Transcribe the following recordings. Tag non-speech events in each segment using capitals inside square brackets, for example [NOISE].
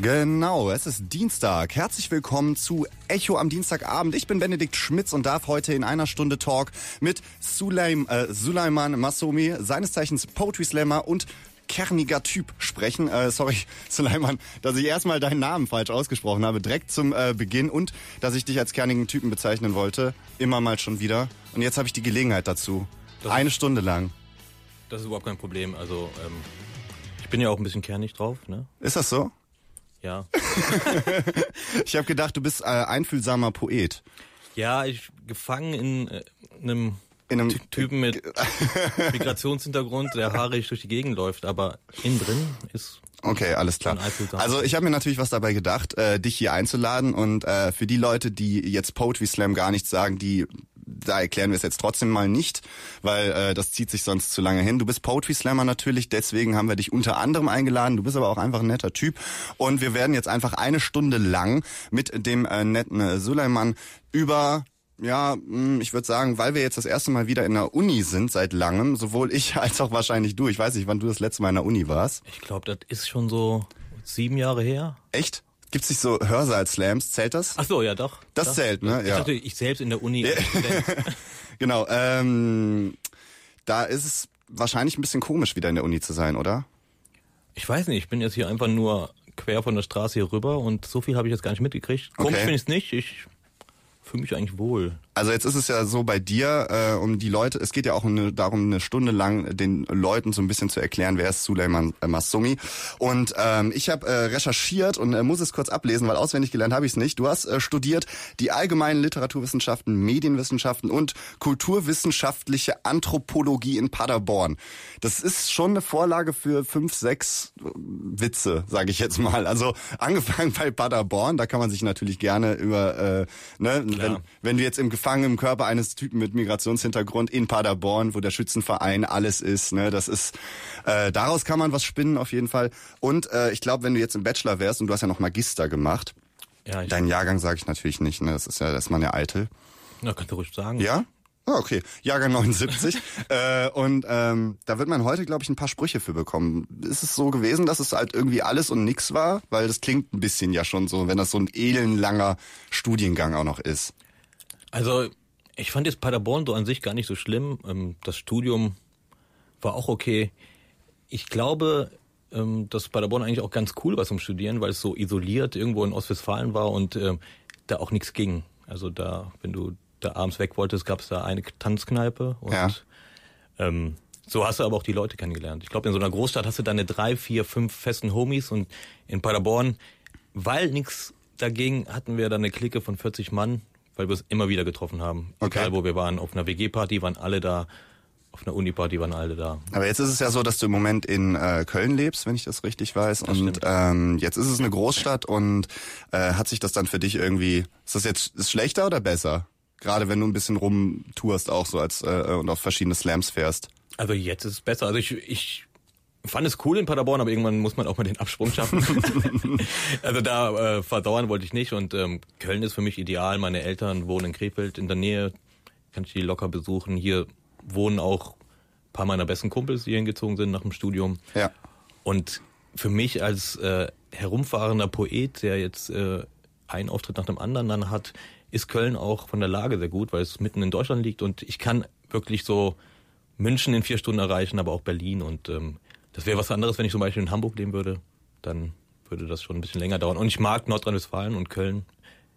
Genau, es ist Dienstag. Herzlich willkommen zu Echo am Dienstagabend. Ich bin Benedikt Schmitz und darf heute in einer Stunde Talk mit Sulaim, äh, Sulaiman Masomi, seines Zeichens Poetry Slammer und kerniger Typ sprechen. Äh, sorry, [LAUGHS] Sulaiman, dass ich erstmal deinen Namen falsch ausgesprochen habe, direkt zum äh, Beginn und dass ich dich als kernigen Typen bezeichnen wollte. Immer mal schon wieder. Und jetzt habe ich die Gelegenheit dazu. Das Eine Stunde lang. Das ist überhaupt kein Problem. Also ähm, ich bin ja auch ein bisschen kernig drauf, ne? Ist das so? Ja. Ich habe gedacht, du bist äh, einfühlsamer Poet. Ja, ich gefangen in äh, einem In einem Ty Typen mit [LAUGHS] Migrationshintergrund, der haarig durch die Gegend läuft, aber innen drin ist Okay, alles klar. Also ich habe mir natürlich was dabei gedacht, äh, dich hier einzuladen und äh, für die Leute, die jetzt Poetry Slam gar nichts sagen, die da erklären wir es jetzt trotzdem mal nicht, weil äh, das zieht sich sonst zu lange hin. Du bist Poetry Slammer natürlich, deswegen haben wir dich unter anderem eingeladen. Du bist aber auch einfach ein netter Typ und wir werden jetzt einfach eine Stunde lang mit dem äh, netten äh, Suleiman über ja, mh, ich würde sagen, weil wir jetzt das erste Mal wieder in der Uni sind seit langem, sowohl ich [LAUGHS] als auch wahrscheinlich du. Ich weiß nicht, wann du das letzte Mal in der Uni warst. Ich glaube, das ist schon so sieben Jahre her. Echt? Gibt's nicht so Hörsaal-Slams? Zählt das? Ach so, ja doch. Das doch. zählt, ne? Ich Ja. dachte, ich selbst in der Uni. Student. [LAUGHS] Genau. Ähm, da ist es wahrscheinlich ein bisschen komisch, wieder in der Uni zu sein, oder? ich weiß nicht, ich bin jetzt hier einfach nur quer von der Straße hier rüber und so viel habe ich jetzt gar nicht mitgekriegt. Komisch Okay. finde ich es nicht. Ich fühle mich eigentlich wohl. Also jetzt ist es ja so bei dir, äh, um die Leute, es geht ja auch eine, darum, eine Stunde lang den Leuten so ein bisschen zu erklären, wer ist Suleiman äh, Massoumi. Und ähm, ich habe äh, recherchiert und äh, muss es kurz ablesen, weil auswendig gelernt habe ich es nicht. Du hast äh, studiert die allgemeinen Literaturwissenschaften, Medienwissenschaften und kulturwissenschaftliche Anthropologie in Paderborn. Das ist schon eine Vorlage für fünf, sechs äh, Witze, sage ich jetzt mal. Also angefangen [LAUGHS] bei Paderborn, da kann man sich natürlich gerne über, äh, ne, wenn, wenn du jetzt im Gefangen im Körper eines Typen mit Migrationshintergrund in Paderborn, wo der Schützenverein alles ist, ne, das ist, äh, daraus kann man was spinnen auf jeden Fall. Und äh, ich glaube, wenn du jetzt im Bachelor wärst und du hast ja noch Magister gemacht, Ja, deinen Jahrgang sage ich natürlich nicht, ne, das ist ja, das ist man ja eitel. na, kannst du ruhig sagen. Ja? Ah, okay. Jahrgang 79. [LAUGHS] äh, und ähm, da wird man heute, glaube ich, ein paar Sprüche für bekommen. Ist es so gewesen, dass es halt irgendwie alles und nix war? Weil das klingt ein bisschen ja schon so, wenn das so ein elendlanger Studiengang auch noch ist. Also, ich fand jetzt Paderborn so an sich gar nicht so schlimm. Ähm, Das Studium war auch okay. Ich glaube, ähm, dass Paderborn eigentlich auch ganz cool war zum Studieren, weil es so isoliert irgendwo in Ostwestfalen war und ähm, da auch nichts ging. Also da, wenn du da abends weg wolltest, gab es da eine Tanzkneipe und Ja. ähm, so hast du aber auch die Leute kennengelernt. Ich glaube, in so einer Großstadt hast du deine drei, vier, fünf festen Homies und in Paderborn, weil nichts dagegen, hatten wir dann eine Clique von 40 Mann, weil wir es immer wieder getroffen haben. Okay. Egal wo wir waren. Auf einer WG-Party waren alle da, auf einer Uni-Party waren alle da. Aber jetzt ist es ja so, dass du im Moment in äh, Köln lebst, wenn ich das richtig weiß. und stimmt. ähm, jetzt ist es eine Großstadt und äh, hat sich das dann für dich irgendwie, ist das jetzt ist schlechter oder besser? Gerade wenn du ein bisschen rumtourst auch so als äh, und auf verschiedene Slams fährst. Also jetzt ist es besser. Also ich, ich fand es cool in Paderborn, aber irgendwann muss man auch mal den Absprung schaffen. [LAUGHS] also da äh, verdauern wollte ich nicht und ähm, Köln ist für mich ideal. Meine Eltern wohnen in Krefeld in der Nähe, kann ich die locker besuchen. Hier wohnen auch ein paar meiner besten Kumpels, die hingezogen sind nach dem Studium. Ja. Und für mich als äh, herumfahrender Poet, der jetzt äh, einen Auftritt nach dem anderen dann hat, ist Köln auch von der Lage sehr gut, weil es mitten in Deutschland liegt und ich kann wirklich so München in vier Stunden erreichen, aber auch Berlin und ähm, das wäre was anderes, wenn ich zum Beispiel in Hamburg leben würde, dann würde das schon ein bisschen länger dauern. Und ich mag Nordrhein-Westfalen und Köln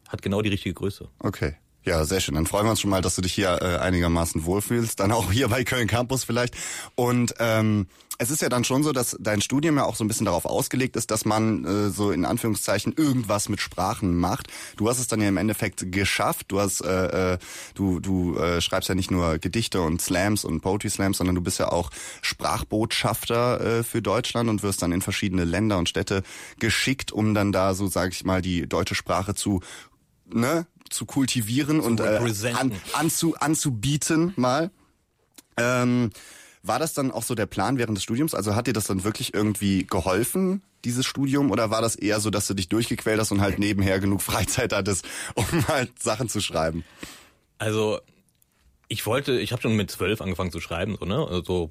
hat genau die richtige Größe. Okay. Ja, sehr schön. Dann freuen wir uns schon mal, dass du dich hier äh, einigermaßen wohlfühlst. Dann auch hier bei Köln Campus vielleicht. Und ähm, es ist ja dann schon so, dass dein Studium ja auch so ein bisschen darauf ausgelegt ist, dass man äh, so in Anführungszeichen irgendwas mit Sprachen macht. Du hast es dann ja im Endeffekt geschafft. Du hast, äh, äh, du, du äh, schreibst ja nicht nur Gedichte und Slams und Poetry Slams, sondern du bist ja auch Sprachbotschafter äh, für Deutschland und wirst dann in verschiedene Länder und Städte geschickt, um dann da so, sage ich mal, die deutsche Sprache zu ne, zu kultivieren und äh, an, anzu, anzubieten mal. Ähm, war das dann auch so der Plan während des Studiums? Also hat dir das dann wirklich irgendwie geholfen, dieses Studium? Oder war das eher so, dass du dich durchgequält hast und halt nebenher genug Freizeit hattest, [LAUGHS] um halt Sachen zu schreiben? Also ich wollte, ich habe schon mit zwölf angefangen zu schreiben, so, ne? Also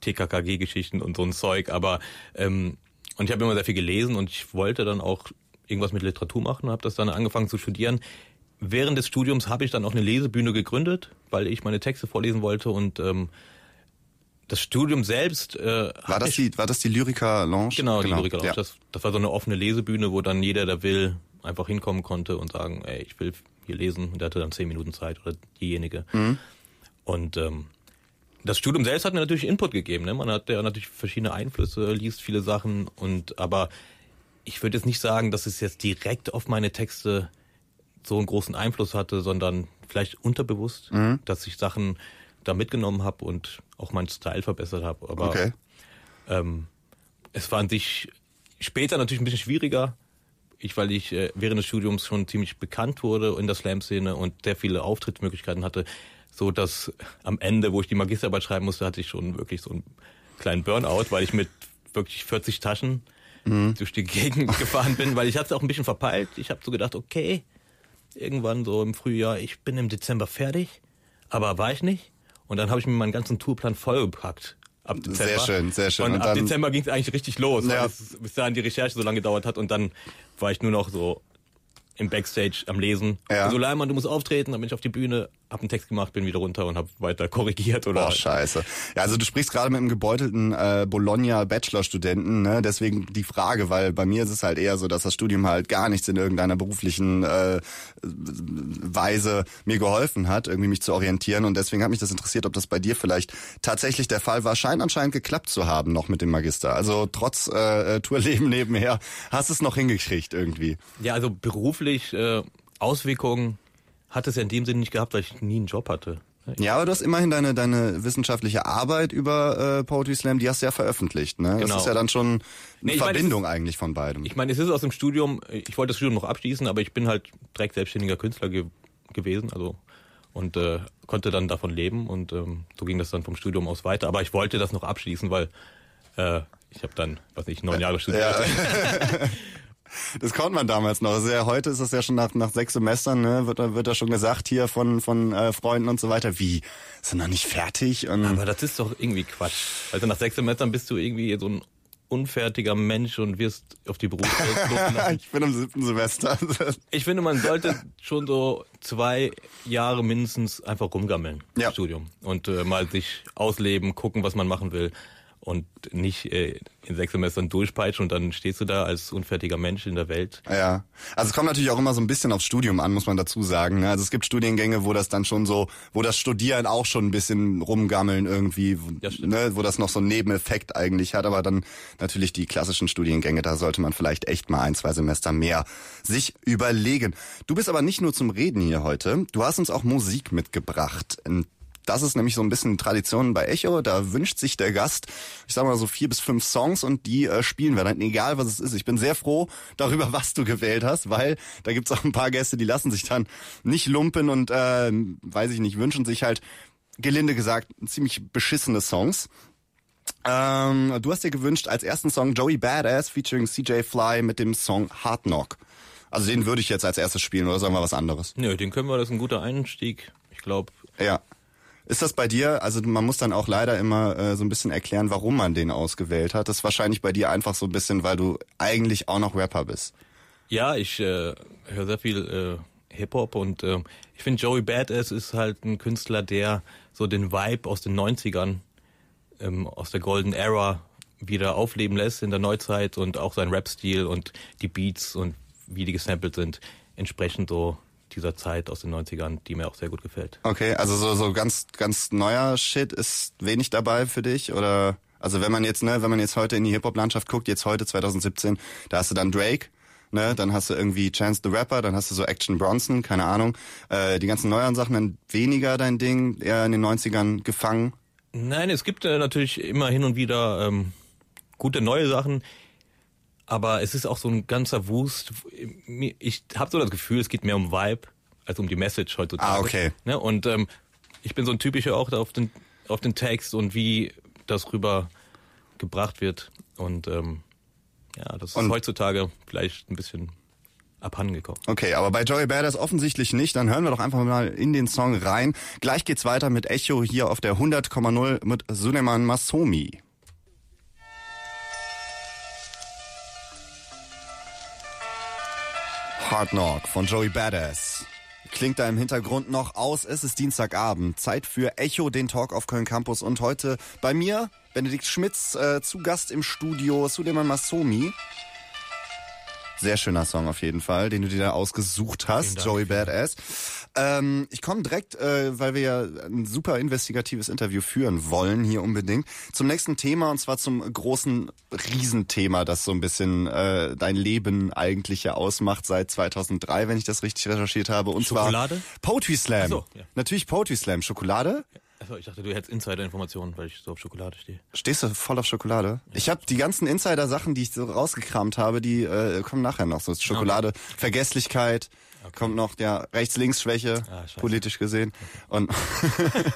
TKKG-Geschichten und so ein Zeug, aber ähm, und ich habe immer sehr viel gelesen und ich wollte dann auch irgendwas mit Literatur machen, habe das dann angefangen zu studieren. Während des Studiums habe ich dann auch eine Lesebühne gegründet, weil ich meine Texte vorlesen wollte und ähm, das Studium selbst äh, war das die war das die Lyrica Lounge genau, genau die Lyrica Lounge ja. das, das war so eine offene Lesebühne wo dann jeder der will einfach hinkommen konnte und sagen ey ich will hier lesen der hatte dann zehn Minuten Zeit oder diejenige mhm. und ähm, das Studium selbst hat mir natürlich Input gegeben ne? man hat ja natürlich verschiedene Einflüsse liest viele Sachen und aber ich würde jetzt nicht sagen dass es jetzt direkt auf meine Texte so einen großen Einfluss hatte sondern vielleicht unterbewusst mhm. dass ich Sachen da mitgenommen habe und auch meinen Style verbessert habe. Aber okay. ähm, es war an sich später natürlich ein bisschen schwieriger, ich, weil ich äh, während des Studiums schon ziemlich bekannt wurde in der Slam-Szene und sehr viele Auftrittsmöglichkeiten hatte, so dass am Ende, wo ich die Magisterarbeit schreiben musste, hatte ich schon wirklich so einen kleinen Burnout, weil ich mit wirklich 40 Taschen mhm. durch die Gegend [LAUGHS] gefahren bin, weil ich hatte es auch ein bisschen verpeilt. Ich habe so gedacht, okay, irgendwann so im Frühjahr, ich bin im Dezember fertig, aber war ich nicht. Und dann habe ich mir meinen ganzen Tourplan vollgepackt. Ab Dezember. Sehr schön, sehr schön. Und, und ab Dezember ging es eigentlich richtig los, ja. weil es bis dahin die Recherche so lange gedauert hat und dann war ich nur noch so im Backstage am Lesen. Ja. Also Leimann, du musst auftreten, dann bin ich auf die Bühne, hab einen Text gemacht, bin wieder runter und hab weiter korrigiert oder. Boah, scheiße. Ja, also du sprichst gerade mit einem gebeutelten äh, Bologna Bachelor-Studenten, ne? Deswegen die Frage, weil bei mir ist es halt eher so, dass das Studium halt gar nichts in irgendeiner beruflichen äh, Weise mir geholfen hat, irgendwie mich zu orientieren. Und deswegen hat mich das interessiert, ob das bei dir vielleicht tatsächlich der Fall war. Scheint anscheinend geklappt zu haben noch mit dem Magister. Also trotz äh, Tourleben nebenher hast es noch hingekriegt irgendwie. Ja, also beruflich äh, Auswirkungen hat es ja in dem Sinne nicht gehabt, weil ich nie einen Job hatte. Ja, aber du hast immerhin deine, deine wissenschaftliche Arbeit über äh, Poetry Slam, die hast du ja veröffentlicht. Ne? Genau. Das ist ja dann schon eine nee, Verbindung meine, eigentlich von beidem. Ich meine, es ist aus dem Studium, ich wollte das Studium noch abschließen, aber ich bin halt direkt selbstständiger Künstler ge gewesen, also und äh, konnte dann davon leben und ähm, so ging das dann vom Studium aus weiter. Aber ich wollte das noch abschließen, weil äh, ich habe dann, was nicht, neun Jahre studiert. Ja. [LAUGHS] [LAUGHS] Das konnte man damals noch. Also ja, heute ist es ja schon nach, nach sechs Semestern, ne, wird, wird da schon gesagt hier von, von äh, Freunden und so weiter. Wie? Sind noch nicht fertig? Und Aber das ist doch irgendwie Quatsch. Also nach sechs Semestern bist du irgendwie so ein unfertiger Mensch und wirst auf die Berufswelt [LAUGHS] Ich bin im siebten Semester. [LAUGHS] ich finde, man sollte schon so zwei Jahre mindestens einfach rumgammeln ja. im Studium und äh, mal sich ausleben, gucken, was man machen will und nicht äh, in sechs Semestern durchpeitschen und dann stehst du da als unfertiger Mensch in der Welt. Ja, also es kommt natürlich auch immer so ein bisschen aufs Studium an, muss man dazu sagen. Ne? Also es gibt Studiengänge, wo das dann schon so, wo das Studieren auch schon ein bisschen rumgammeln irgendwie, ja, ne? wo das noch so einen Nebeneffekt eigentlich hat, aber dann natürlich die klassischen Studiengänge, da sollte man vielleicht echt mal ein, zwei Semester mehr sich überlegen. Du bist aber nicht nur zum Reden hier heute, du hast uns auch Musik mitgebracht. Das ist nämlich so ein bisschen Tradition bei Echo. Da wünscht sich der Gast, ich sag mal so vier bis fünf Songs und die äh, spielen wir dann, egal was es ist. Ich bin sehr froh darüber, [LAUGHS] was du gewählt hast, weil da gibt's auch ein paar Gäste, die lassen sich dann nicht lumpen und, äh, weiß ich nicht, wünschen sich halt, gelinde gesagt, ziemlich beschissene Songs. Ähm, du hast dir gewünscht als ersten Song Joey Badass featuring CJ Fly mit dem Song Hard Knock. Also den würde ich jetzt als erstes spielen oder sagen wir was anderes? Nö, den können wir, das ist ein guter Einstieg. Ich glaube. Ja. Ist das bei dir, also man muss dann auch leider immer äh, so ein bisschen erklären, warum man den ausgewählt hat. Das ist wahrscheinlich bei dir einfach so ein bisschen, weil du eigentlich auch noch Rapper bist. Ja, ich äh, höre sehr viel äh, Hip-Hop und äh, ich finde Joey Badass ist halt ein Künstler, der so den Vibe aus den 90ern, ähm, aus der Golden Era wieder aufleben lässt in der Neuzeit und auch sein Rap-Stil und die Beats und wie die gesampelt sind, entsprechend so dieser Zeit aus den 90ern, die mir auch sehr gut gefällt. Okay, also so, so ganz, ganz neuer Shit ist wenig dabei für dich oder? Also wenn man jetzt, ne, wenn man jetzt heute in die Hip-Hop-Landschaft guckt, jetzt heute 2017, da hast du dann Drake, ne, dann hast du irgendwie Chance the Rapper, dann hast du so Action Bronson, keine Ahnung. Äh, die ganzen neueren Sachen dann weniger dein Ding, eher in den 90ern gefangen? Nein, es gibt äh, natürlich immer hin und wieder ähm, gute neue Sachen aber es ist auch so ein ganzer Wust. Ich habe so das Gefühl, es geht mehr um Vibe als um die Message heutzutage. Ah, okay. Ne? Und ähm, ich bin so ein typischer auch auf den auf den Text und wie das rüber gebracht wird. Und ähm, ja, das ist Und- heutzutage vielleicht ein bisschen abhandengekommen. Okay, aber bei Joey Badass offensichtlich nicht. Dann hören wir doch einfach mal in den Song rein. Gleich geht's weiter mit Echo hier auf der 100,0 mit Suleiman Masomi. Hard Knock von Joey Badass. Klingt da im Hintergrund noch aus. Es ist Dienstagabend. Zeit für Echo, den Talk auf Köln Campus. Und heute bei mir, Benedikt Schmitz, äh, zu Gast im Studio, Suleiman Masomi. Sehr schöner Song auf jeden Fall, den du dir da ausgesucht hast, Joey Badass. Ähm, ich komme direkt, äh, weil wir ja ein super investigatives Interview führen wollen, hier unbedingt, zum nächsten Thema und zwar zum großen Riesenthema, das so ein bisschen äh, dein Leben eigentlich ja ausmacht seit 2003, wenn ich das richtig recherchiert habe. Und Schokolade? zwar Poetry Slam. Ach so, ja. Natürlich Poetry Slam. Schokolade? Achso, ich dachte, du hättest Insider-Informationen, weil ich so auf Schokolade stehe. Stehst du voll auf Schokolade? Ich habe die ganzen Insider-Sachen, die ich so rausgekramt habe, die äh, kommen nachher noch. So Schokolade, Vergesslichkeit, kommt noch der Rechts-Links-Schwäche, Ah, politisch gesehen. Und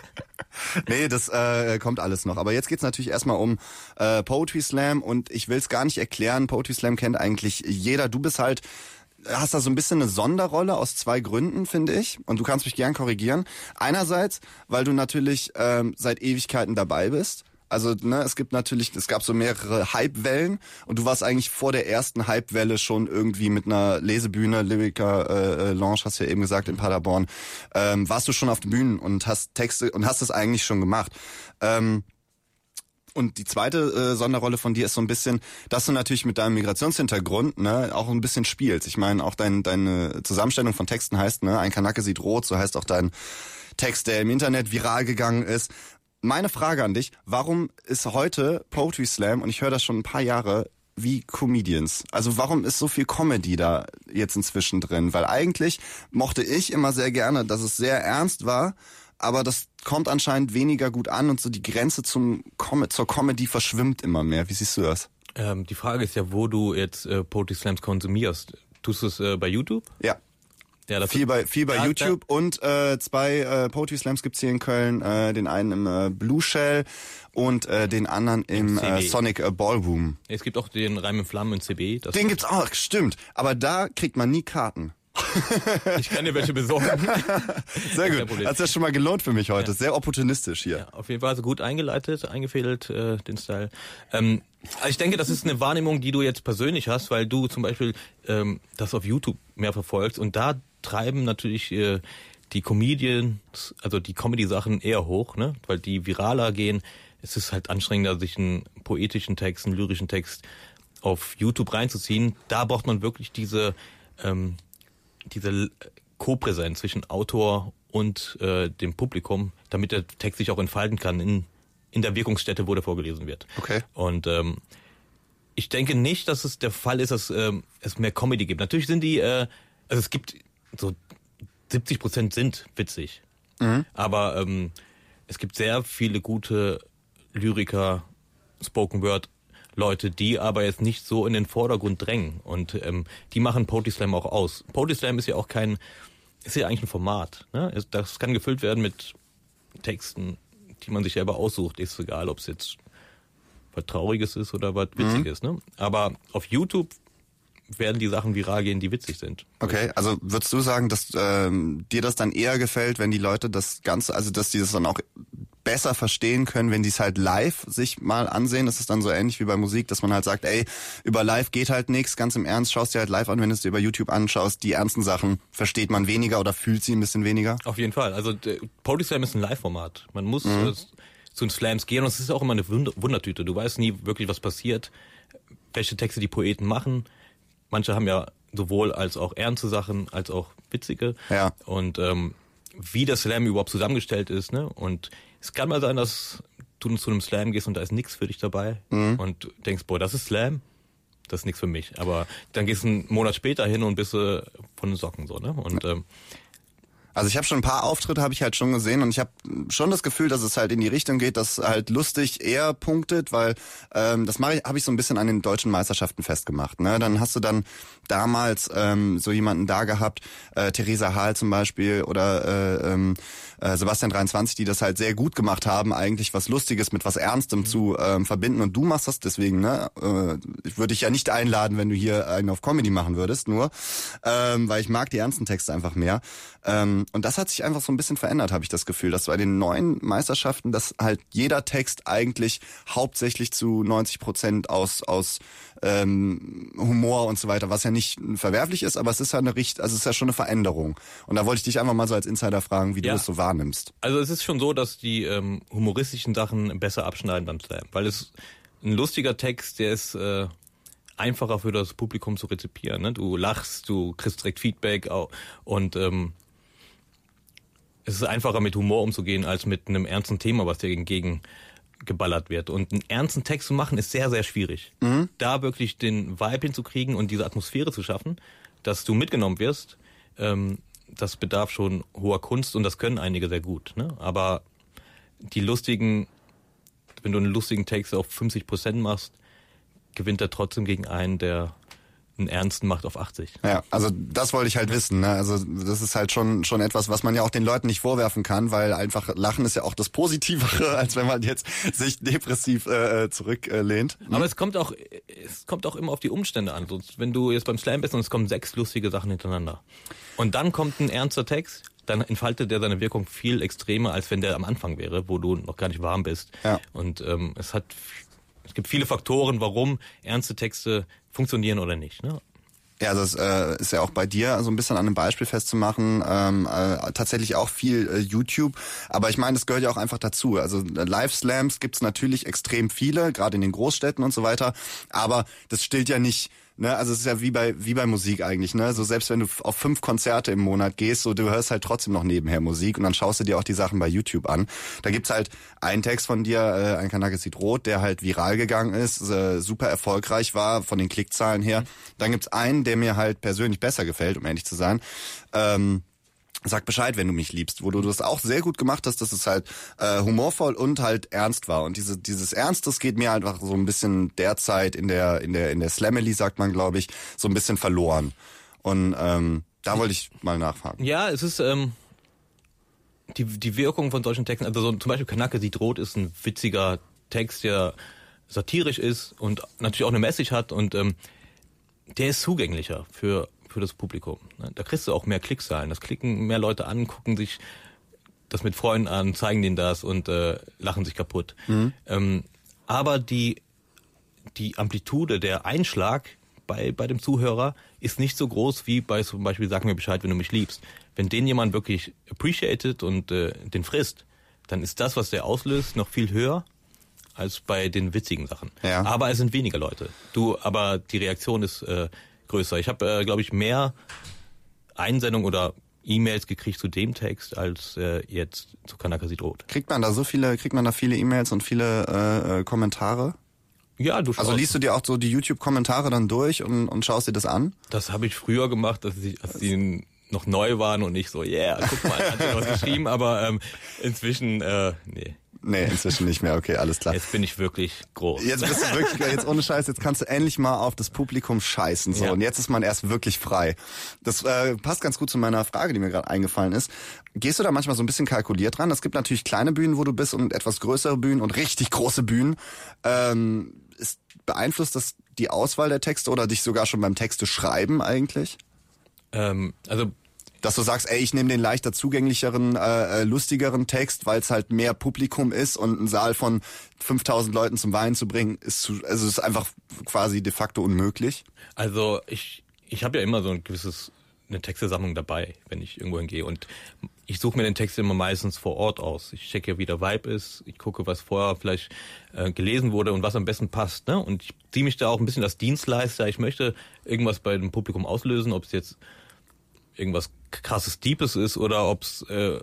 [LAUGHS] nee, das äh, kommt alles noch. Aber jetzt geht's natürlich erstmal um äh, Poetry Slam und ich will's gar nicht erklären. Poetry Slam kennt eigentlich jeder. Du bist halt hast da so ein bisschen eine Sonderrolle aus zwei Gründen, finde ich. Und du kannst mich gern korrigieren. Einerseits, weil du natürlich ähm, seit Ewigkeiten dabei bist. Also ne, es gibt natürlich, es gab so mehrere Hypewellen und du warst eigentlich vor der ersten Hypewelle schon irgendwie mit einer Lesebühne, Lyrica äh, äh, Lounge, hast du ja eben gesagt, in Paderborn, ähm, warst du schon auf den Bühnen und hast Texte und hast es eigentlich schon gemacht. Ähm, und die zweite äh, Sonderrolle von dir ist so ein bisschen, dass du natürlich mit deinem Migrationshintergrund ne, auch ein bisschen spielst. Ich meine, auch dein, deine Zusammenstellung von Texten heißt, ne, ein Kanake sieht rot, so heißt auch dein Text, der im Internet viral gegangen ist. Meine Frage an dich, warum ist heute Poetry Slam, und ich höre das schon ein paar Jahre, wie Comedians? Also warum ist so viel Comedy da jetzt inzwischen drin? Weil eigentlich mochte ich immer sehr gerne, dass es sehr ernst war, aber das kommt anscheinend weniger gut an und so die Grenze zum Com zur Comedy verschwimmt immer mehr. Wie siehst du das? Ähm, die Frage ist ja, wo du jetzt äh, Poetry Slams konsumierst. Tust du es äh, bei YouTube? Ja. Ja, Viel bei, viel bei Da- YouTube und äh, zwei äh, Poetry Slams gibt's hier in Köln. Äh, den einen im äh, Blue Shell und äh, den anderen im, Im äh. Sonic äh, Ballroom. Es gibt auch den Reim in Flammen in CB. Das, Den gibt's auch, stimmt. Aber da kriegt man nie Karten. [LAUGHS] ich kann dir welche besorgen. [LAUGHS] Sehr gut. Hat's ja schon mal gelohnt für mich heute. Sehr opportunistisch hier. Ja, auf jeden Fall also gut eingeleitet, eingefädelt, äh, den Style. Ähm, also ich denke, das ist eine Wahrnehmung, die du jetzt persönlich hast, weil du zum Beispiel ähm, das auf YouTube mehr verfolgst und da treiben natürlich äh, die Comedians, also die Comedy-Sachen eher hoch, ne? weil die viraler gehen. Es ist halt anstrengender, sich einen poetischen Text, einen lyrischen Text auf YouTube reinzuziehen. Da braucht man wirklich diese ähm, diese Co-Präsenz zwischen Autor und äh, dem Publikum, damit der Text sich auch entfalten kann in, in der Wirkungsstätte, wo der vorgelesen wird. Okay. Und ähm, ich denke nicht, dass es der Fall ist, dass ähm, es mehr Comedy gibt. Natürlich sind die, äh, also es gibt so 70 Prozent sind witzig, aber ähm, es gibt sehr viele gute Lyriker, Spoken Word Leute, die aber jetzt nicht so in den Vordergrund drängen und ähm, die machen Poetry Slam auch aus. Poetry Slam ist ja auch kein, ist ja eigentlich ein Format. Ne? Das kann gefüllt werden mit Texten, die man sich selber aussucht. Ist egal, ob es jetzt was Trauriges ist oder was Witziges. Ne? Aber auf YouTube werden die Sachen viral gehen, die witzig sind. Okay, also würdest du sagen, dass ähm, dir das dann eher gefällt, wenn die Leute das Ganze, also dass die das dann auch besser verstehen können, wenn die es halt live sich mal ansehen? Ist es dann so ähnlich wie bei Musik, dass man halt sagt, ey, über live geht halt nichts, ganz im Ernst, schaust dir halt live an, wenn du es dir über YouTube anschaust, die ernsten Sachen versteht man weniger oder fühlt sie ein bisschen weniger? Auf jeden Fall. Also Poetry Slam ist ein Live-Format. Man muss äh, zu den Slams gehen und es ist auch immer eine Wund Wundertüte. Du weißt nie wirklich, was passiert, welche Texte die Poeten machen. Manche haben ja sowohl als auch ernste Sachen, als auch witzige. Ja. Und ähm, wie der Slam überhaupt zusammengestellt ist. Ne? Und es kann mal sein, dass du zu einem Slam gehst und da ist nichts für dich dabei und du denkst, boah, das ist Slam. Das ist nichts für mich. Aber dann gehst du einen Monat später hin und bist äh, von den Socken so, ne? Und ähm, Also ich habe schon ein paar Auftritte habe ich halt schon gesehen und ich habe schon das Gefühl, dass es halt in die Richtung geht, dass halt lustig eher punktet, weil ähm, das mache ich habe ich so ein bisschen an den deutschen Meisterschaften festgemacht. Ne, dann hast du dann damals ähm, so jemanden da gehabt, äh, Theresa Hahl zum Beispiel oder äh, ähm, äh, Sebastian 23, die das halt sehr gut gemacht haben, eigentlich was Lustiges mit was Ernstem mhm. zu ähm, verbinden. Und du machst das deswegen, ne? Äh, ich würde dich ja nicht einladen, wenn du hier einen auf Comedy machen würdest, nur, ähm, weil ich mag die ernsten Texte einfach mehr. Ähm, und das hat sich einfach so ein bisschen verändert, habe ich das Gefühl, dass bei den neuen Meisterschaften, dass halt jeder Text eigentlich hauptsächlich zu 90 Prozent aus aus ähm, Humor und so weiter, was ja nicht verwerflich ist, aber es ist ja eine Richt, also es ist ja schon eine Veränderung. Und da wollte ich dich einfach mal so als Insider fragen, wie ja. du es so wahrnimmst. Also es ist schon so, dass die ähm, humoristischen Sachen besser abschneiden beim Slam, weil es ein lustiger Text, der ist äh, einfacher für das Publikum zu rezipieren. Ne? Du lachst, du kriegst direkt Feedback und ähm, es ist einfacher mit Humor umzugehen als mit einem ernsten Thema, was dir entgegen geballert wird. Und einen ernsten Text zu machen, ist sehr, sehr schwierig. Mhm. Da wirklich den Vibe hinzukriegen und diese Atmosphäre zu schaffen, dass du mitgenommen wirst, ähm, das bedarf schon hoher Kunst und das können einige sehr gut. Ne? Aber die lustigen, wenn du einen lustigen Text auf 50 Prozent machst, gewinnt er trotzdem gegen einen, der einen ernsten macht auf 80. Ja, also das wollte ich halt wissen. Ne? Also das ist halt schon schon etwas, was man ja auch den Leuten nicht vorwerfen kann, weil einfach Lachen ist ja auch das Positivere, [LAUGHS] als wenn man jetzt sich depressiv äh, zurücklehnt. Äh, Aber es kommt auch es kommt auch immer auf die Umstände an. So, wenn du jetzt beim Slam bist und es kommen sechs lustige Sachen hintereinander und dann kommt ein ernster Text, dann entfaltet der seine Wirkung viel extremer, als wenn der am Anfang wäre, wo du noch gar nicht warm bist. Ja. Und ähm, es hat es gibt viele Faktoren, warum ernste Texte funktionieren oder nicht. Ne? Ja, das äh, ist ja auch bei dir so ein bisschen an einem Beispiel festzumachen. Ähm, äh, tatsächlich auch viel äh, YouTube, aber ich meine, das gehört ja auch einfach dazu. Also äh, Live-Slams gibt's natürlich extrem viele, gerade in den Großstädten und so weiter, aber das stillt ja nicht Ne, also es ist ja wie bei wie bei Musik eigentlich, ne? So selbst wenn du auf fünf Konzerte im Monat gehst, so du hörst halt trotzdem noch nebenher Musik und dann schaust du dir auch die Sachen bei YouTube an. Da gibt's halt einen Text von dir, äh, ein Kanake sieht rot, der halt viral gegangen ist, äh, super erfolgreich war von den Klickzahlen her. Dann gibt's einen, der mir halt persönlich besser gefällt, um ehrlich zu sein. Ähm, Sag Bescheid, wenn du mich liebst, wo du das auch sehr gut gemacht hast, dass es halt äh, humorvoll und halt ernst war. Und diese, dieses Ernst, das geht mir einfach so ein bisschen derzeit in der, in der, in der Slamily, sagt man, glaube ich, so ein bisschen verloren. Und ähm, da wollte ich mal nachfragen. Ja, es ist ähm, die, die Wirkung von solchen Texten, also so, zum Beispiel Kanake sieht rot ist ein witziger Text, der satirisch ist und natürlich auch eine Message hat und ähm, der ist zugänglicher für für das Publikum. Ne? Da kriegst du auch mehr Klickzahlen. Das klicken mehr Leute an, gucken sich das mit Freunden an, zeigen denen das und äh, lachen sich kaputt. Mhm. Ähm, aber die, die Amplitude, der Einschlag bei, bei dem Zuhörer ist nicht so groß wie bei zum Beispiel Sag mir Bescheid, wenn du mich liebst. Wenn den jemand wirklich appreciated und äh, den frisst, dann ist das, was der auslöst, noch viel höher als bei den witzigen Sachen. Ja. Aber es sind weniger Leute. Du, aber die Reaktion ist äh, größer. Ich habe, äh, glaube ich, mehr Einsendungen oder E-Mails gekriegt zu dem Text als äh, jetzt zu Kanaka sieht rot. Kriegt man da so viele, kriegt man da viele E-Mails und viele äh, äh Kommentare? Ja, du schaust. Also liest du dir auch so die YouTube-Kommentare dann durch und, und schaust dir das an? Das habe ich früher gemacht, dass ich, als die noch neu waren und nicht so, yeah, guck mal, hat er was geschrieben, aber ähm, inzwischen, äh, nee. Nee, inzwischen nicht mehr. Okay, alles klar. Jetzt bin ich wirklich groß. Jetzt bist du wirklich, jetzt ohne Scheiß, jetzt kannst du endlich mal auf das Publikum scheißen. So, ja. und jetzt ist man erst wirklich frei. Das äh, passt ganz gut zu meiner Frage, die mir gerade eingefallen ist. Gehst du da manchmal so ein bisschen kalkuliert dran? Es gibt natürlich kleine Bühnen, wo du bist und etwas größere Bühnen und richtig große Bühnen. Ähm, ist, beeinflusst das die Auswahl der Texte oder dich sogar schon beim Texte schreiben eigentlich? Ähm, also dass du sagst, ey, ich nehme den leichter zugänglicheren, äh, äh lustigeren Text, weil es halt mehr Publikum ist und einen Saal von 5000 Leuten zum Weinen zu bringen, ist zu, also ist einfach quasi de facto unmöglich. Also ich ich habe ja immer so ein gewisses eine Textesammlung dabei, wenn ich irgendwo hingehe und ich suche mir den Text immer meistens vor Ort aus. Ich checke, wie der Vibe ist, ich gucke, was vorher vielleicht äh, gelesen wurde und was am besten passt. Ne? Und ich ziehe mich da auch ein bisschen als Dienstleister. Ich möchte irgendwas bei dem Publikum auslösen, ob es jetzt irgendwas krasses Deepes ist oder ob es äh,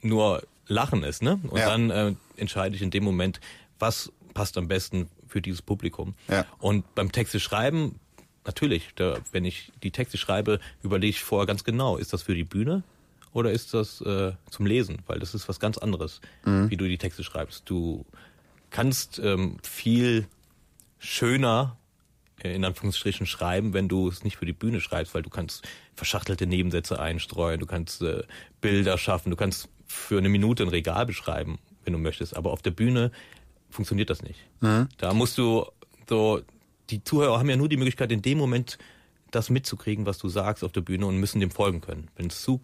nur Lachen ist, ne? Und ja. dann äh, entscheide ich in dem Moment, was passt am besten für dieses Publikum. Ja. Und beim Texte schreiben, natürlich, da, wenn ich die Texte schreibe, überlege ich vorher ganz genau, ist das für die Bühne oder ist das äh, zum Lesen? Weil das ist was ganz anderes, Mhm. wie du die Texte schreibst. Du kannst ähm, viel schöner in Anführungsstrichen schreiben, wenn du es nicht für die Bühne schreibst, weil du kannst verschachtelte Nebensätze einstreuen, du kannst äh, Bilder schaffen, du kannst für eine Minute ein Regal beschreiben, wenn du möchtest. Aber auf der Bühne funktioniert das nicht. Da musst du so, die Zuhörer haben ja nur die Möglichkeit, in dem Moment das mitzukriegen, was du sagst auf der Bühne und müssen dem folgen können. Wenn es zu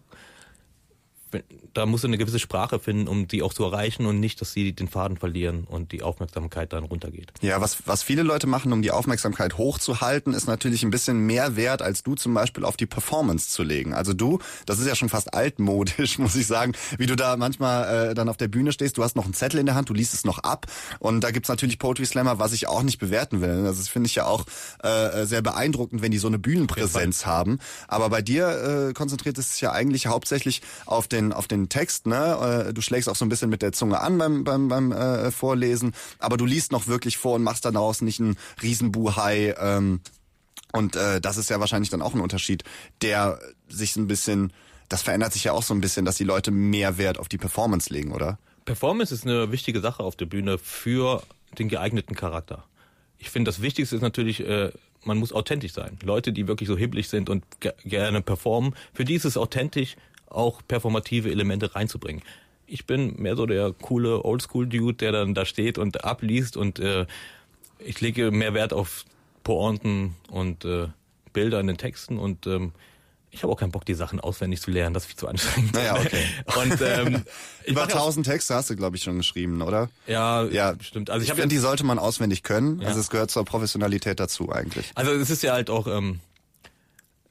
da musst du eine gewisse Sprache finden, um die auch zu erreichen und nicht, dass sie den Faden verlieren und die Aufmerksamkeit dann runtergeht. Ja, was, was viele Leute machen, um die Aufmerksamkeit hochzuhalten, ist natürlich ein bisschen mehr wert, als du zum Beispiel auf die Performance zu legen. Also du, das ist ja schon fast altmodisch, [LAUGHS] muss ich sagen, wie du da manchmal äh, dann auf der Bühne stehst, du hast noch einen Zettel in der Hand, du liest es noch ab und da gibt's natürlich Poetry Slammer, was ich auch nicht bewerten will. Also das finde ich ja auch äh, sehr beeindruckend, wenn die so eine Bühnenpräsenz haben. Aber bei dir äh, konzentriert es sich ja eigentlich hauptsächlich auf den auf den Text, ne? Äh, Du schlägst auch so ein bisschen mit der Zunge an beim beim beim äh, Vorlesen, aber du liest noch wirklich vor und machst daraus nicht einen Riesenbuhai. Ähm, und äh, das ist ja wahrscheinlich dann auch ein Unterschied, der sich ein bisschen, das verändert sich ja auch so ein bisschen, dass die Leute mehr Wert auf die Performance legen, oder? Performance ist eine wichtige Sache auf der Bühne für den geeigneten Charakter. Ich finde, das Wichtigste ist natürlich, äh, man muss authentisch sein. Leute, die wirklich so hibbelig sind und ge gerne performen, für die ist es authentisch, auch performative Elemente reinzubringen. Ich bin mehr so der coole Oldschool-Dude, der dann da steht und abliest und äh, ich lege mehr Wert auf Pointen und äh, Bilder in den Texten und ähm, ich habe auch keinen Bock, die Sachen auswendig zu lernen, das ist viel zu anstrengend. Naja, okay. [LAUGHS] Und ähm, [LAUGHS] Über 1000 Texte hast du, glaube ich, schon geschrieben, oder? Ja, Ja, stimmt. Also ich, ich finde, die sollte man auswendig können. Ja. Also es gehört zur Professionalität dazu eigentlich. Also es ist ja halt auch ähm,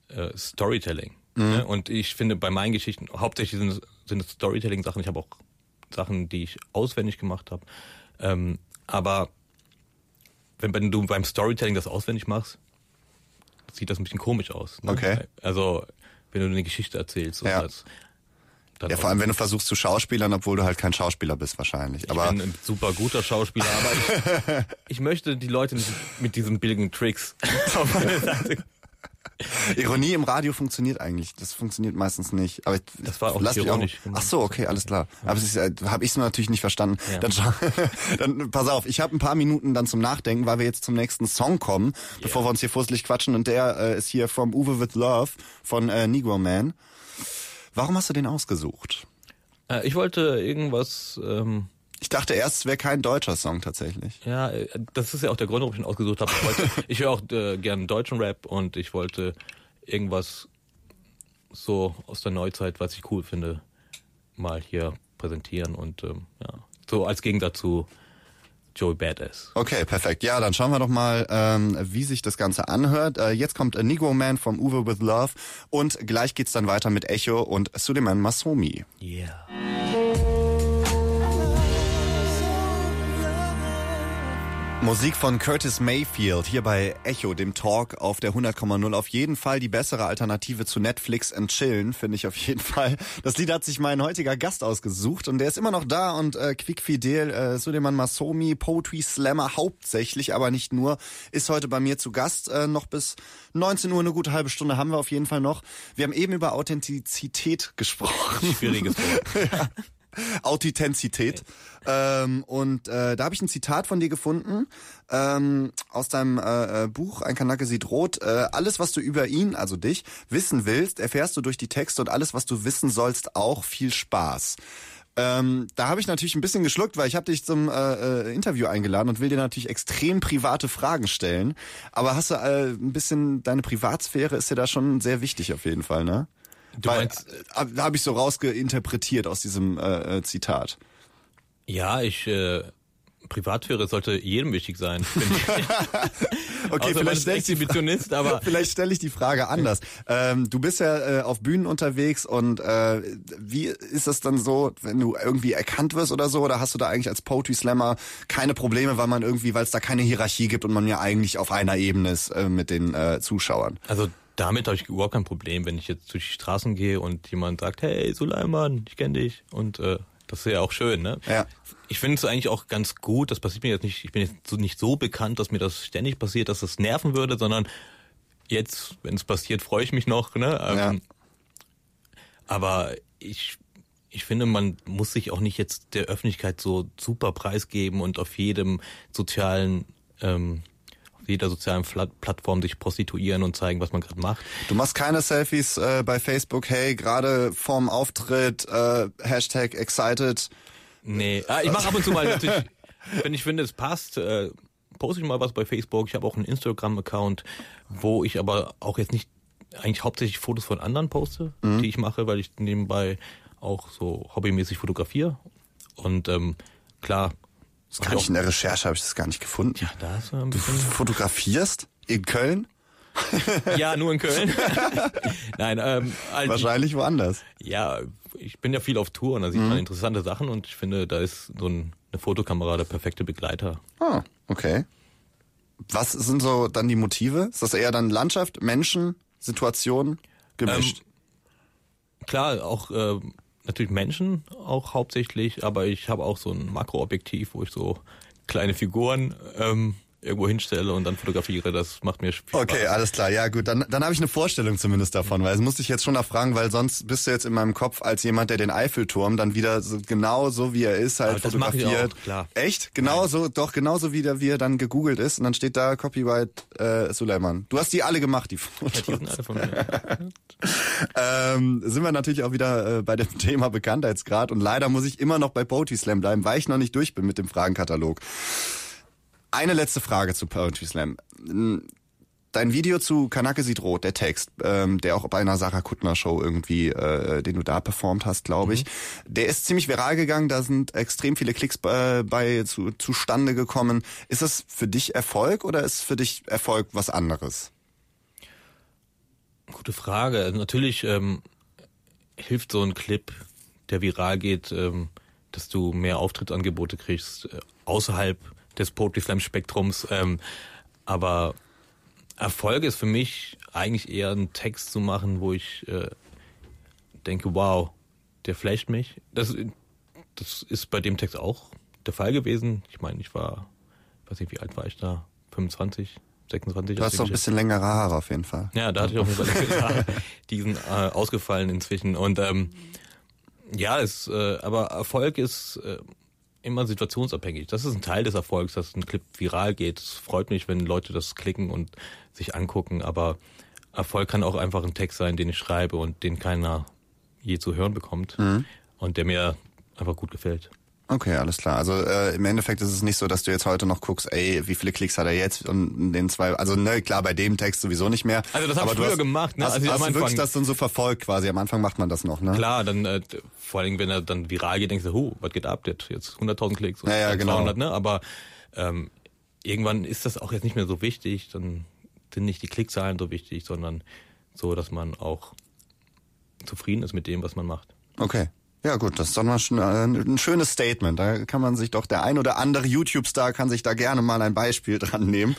äh, Storytelling. Ne? Und ich finde bei meinen Geschichten, hauptsächlich sind es, sind es Storytelling-Sachen. Ich habe auch Sachen, die ich auswendig gemacht habe. Ähm, aber wenn, wenn du beim Storytelling das auswendig machst, sieht das ein bisschen komisch aus. Ne? Okay. Also wenn du eine Geschichte erzählst. Ja. das, Ja, vor allem, wenn du versuchst zu schauspielern, obwohl du halt kein Schauspieler bist wahrscheinlich. Ich Aber bin ein super guter Schauspieler, aber ich, [LAUGHS] ich möchte die Leute nicht mit diesen billigen Tricks [LAUGHS] auf meine Seite [LAUGHS] Ironie im Radio funktioniert eigentlich. Das funktioniert meistens nicht. Aber ich, Das war auch lass ironisch gemeint. Ach so, okay, alles klar. Aber ist, äh, habe ich es natürlich nicht verstanden. Ja. Dann, [LAUGHS] dann pass auf, ich habe ein paar Minuten dann zum Nachdenken, weil wir jetzt zum nächsten Song kommen, bevor wir uns hier fusselig quatschen. Und der äh, ist hier From Uwe with Love von äh, Negro Man. Warum hast du den ausgesucht? Äh, Ich wollte irgendwas, ähm, Ich dachte erst, es wäre kein deutscher Song tatsächlich. ja, äh, das ist ja auch der Grund, warum ich ihn ausgesucht habe. Ich, wollte, [LAUGHS] ich höre auch äh, gerne deutschen Rap und ich wollte irgendwas so aus der Neuzeit, was ich cool finde, mal hier präsentieren und ähm, ja, so als Gegensatz zu Joey Badass. Okay, perfekt. Ja, dann schauen wir doch mal, ähm, wie sich das Ganze anhört. Äh, jetzt kommt A Negro Man vom Uwe with Love und gleich geht's dann weiter mit Echo und Suleiman Masomi. Yeah. Musik von Curtis Mayfield hier bei Echo, dem Talk auf der 100,0. Auf jeden Fall die bessere Alternative zu Netflix and Chillen, finde ich auf jeden Fall. Das Lied hat sich mein heutiger Gast ausgesucht und der ist immer noch da und äh, quickfidel, äh, Suleiman Masomi, Poetry Slammer hauptsächlich, aber nicht nur, ist heute bei mir zu Gast. Äh, noch bis 19 Uhr, eine gute halbe Stunde haben wir auf jeden Fall noch. Wir haben eben über Authentizität gesprochen. Schwieriges [LAUGHS] Wort. [LAUGHS] Authentizität. Ähm, und äh, da habe ich ein Zitat von dir gefunden ähm, aus deinem äh, äh, Buch Ein Kanake sieht rot. Äh, alles, was du über ihn, also dich, wissen willst, erfährst du durch die Texte und alles, was du wissen sollst, auch viel Spaß. Ähm, da habe ich natürlich ein bisschen geschluckt, weil ich habe dich zum äh, äh, Interview eingeladen und will dir natürlich extrem private Fragen stellen. Aber hast du äh, ein bisschen deine Privatsphäre ist dir da schon sehr wichtig auf jeden Fall, ne? Du Weil, meinst- äh, habe ich so rausgeinterpretiert aus diesem äh, äh, Zitat. Ja, ich äh, Privatsphäre sollte jedem wichtig sein. [LAUGHS] Okay, vielleicht stelle ich, die Fra- Exhibitionist, aber [LAUGHS] vielleicht stelle ich die Frage anders. Ähm, du bist ja äh, auf Bühnen unterwegs und äh, wie ist das dann so, wenn du irgendwie erkannt wirst oder so? Oder hast du da eigentlich als Poetry Slammer keine Probleme, weil man irgendwie, weil es da keine Hierarchie gibt und man ja eigentlich auf einer Ebene ist äh, mit den äh, Zuschauern? Also damit habe ich überhaupt kein Problem, wenn ich jetzt durch die Straßen gehe und jemand sagt, hey Suleiman, ich kenne dich. Und äh, das ist ja auch schön, ne? Ja. Ich finde es eigentlich auch ganz gut, das passiert mir jetzt nicht, ich bin jetzt so nicht so bekannt, dass mir das ständig passiert, dass das nerven würde, sondern jetzt, wenn es passiert, freue ich mich noch, ne? Ähm, Ja. Aber ich, ich finde, man muss sich auch nicht jetzt der Öffentlichkeit so super preisgeben und auf jedem sozialen, ähm, jeder sozialen Plattform sich prostituieren und zeigen, was man gerade macht. Du machst keine Selfies äh, bei Facebook, hey, gerade vorm Auftritt, äh, Hashtag excited. Nee, ah, ich mache ab und zu mal natürlich, [LAUGHS] wenn ich finde, es passt, äh, poste ich mal was bei Facebook. Ich habe auch einen Instagram-Account, wo ich aber auch jetzt nicht eigentlich hauptsächlich Fotos von anderen poste, Mhm. die ich mache, weil ich nebenbei auch so hobbymäßig fotografiere. Und ähm, klar, Das gar nicht in der Recherche habe ich das gar nicht gefunden. ja, da ist ein Du fotografierst in Köln? Ja, nur in Köln. [LAUGHS] Nein, ähm, halt, Wahrscheinlich woanders. ja, ich bin ja viel auf Tour und da sieht Mhm. man interessante Sachen und ich finde, da ist so ein, eine Fotokamera der perfekte Begleiter. Ah, okay. Was sind so dann die Motive? Ist das eher dann Landschaft, Menschen, Situation gemischt? Klar, auch äh, natürlich Menschen auch hauptsächlich, aber ich habe auch so ein Makroobjektiv, wo ich so kleine Figuren ähm, irgendwo hinstelle und dann fotografiere. Das macht mir viel Okay, Spaß. alles klar. Ja, gut, dann, dann habe ich eine Vorstellung zumindest davon, weil es musste ich jetzt schon nachfragen, weil sonst bist du jetzt in meinem Kopf als jemand, der den Eiffelturm dann wieder so, genau so wie er ist halt Aber fotografiert. auch, klar. Echt? Genau so, doch genauso wie der, wie er dann gegoogelt ist und dann steht da Copyright äh, Suleiman. Du hast die alle gemacht, die Ja, die Fotos. sind alle von mir. [LAUGHS] ähm, sind wir natürlich auch wieder äh, bei dem [LAUGHS] Thema Bekanntheitsgrad und leider muss ich immer noch bei Poetry Slam bleiben, weil ich noch nicht durch bin mit dem Fragenkatalog. Eine letzte Frage zu Poetry Slam. Dein Video zu Kanake sieht rot, der Text, ähm, der auch bei einer Sarah Kuttner Show irgendwie, äh, den du da performt hast, glaube ich, der ist ziemlich viral gegangen. Da sind extrem viele Klicks äh, bei zu, zustande gekommen. Ist das für dich Erfolg oder ist für dich Erfolg was anderes? Gute Frage. Also natürlich ähm, hilft so ein Clip, der viral geht, ähm, dass du mehr Auftrittsangebote kriegst äh, außerhalb des Poetry Slam Spektrums. Ähm, aber Erfolg ist für mich eigentlich eher einen Text zu machen, wo ich äh, denke, wow, der flasht mich. Das, das ist bei dem Text auch der Fall gewesen. Ich meine, ich war, weiß nicht, wie alt war ich da? 25, 26? Du hast doch ein bisschen längere Haare auf jeden Fall. Ja, da hatte ich auf jeden Fall längere Haare. Die sind äh, ausgefallen inzwischen. Und ähm, ja, es, äh, aber Erfolg ist äh, immer situationsabhängig. Das ist ein Teil des Erfolgs, dass ein Clip viral geht. Es freut mich, wenn Leute das klicken und sich angucken, aber Erfolg kann auch einfach ein Text sein, den ich schreibe und den keiner je zu hören bekommt und der mir einfach gut gefällt. Okay, alles klar. Also äh, im Endeffekt ist es nicht so, dass du jetzt heute noch guckst, ey, wie viele Klicks hat er jetzt und den zwei, also ne, klar, bei dem Text sowieso nicht mehr. Also das hab Aber ich früher hast, gemacht, ne? Hast, Also hast am du wirklich Anfang- das dann so verfolgt quasi? Am Anfang macht man das noch, ne? Klar, dann äh, vor allem, wenn er dann viral geht, denkst du, huh, was geht ab? Hat jetzt 100.000 Klicks und Ja, ja, dann genau. 200, ne? Aber ähm, irgendwann ist das auch jetzt nicht mehr so wichtig. Dann sind nicht die Klickzahlen so wichtig, sondern so, dass man auch zufrieden ist mit dem, was man macht. Okay. Ja gut, das ist doch mal schon, äh, ein schönes Statement. Da kann man sich doch, der ein oder andere YouTube-Star kann sich da gerne mal ein Beispiel [LAUGHS] dran nehmen.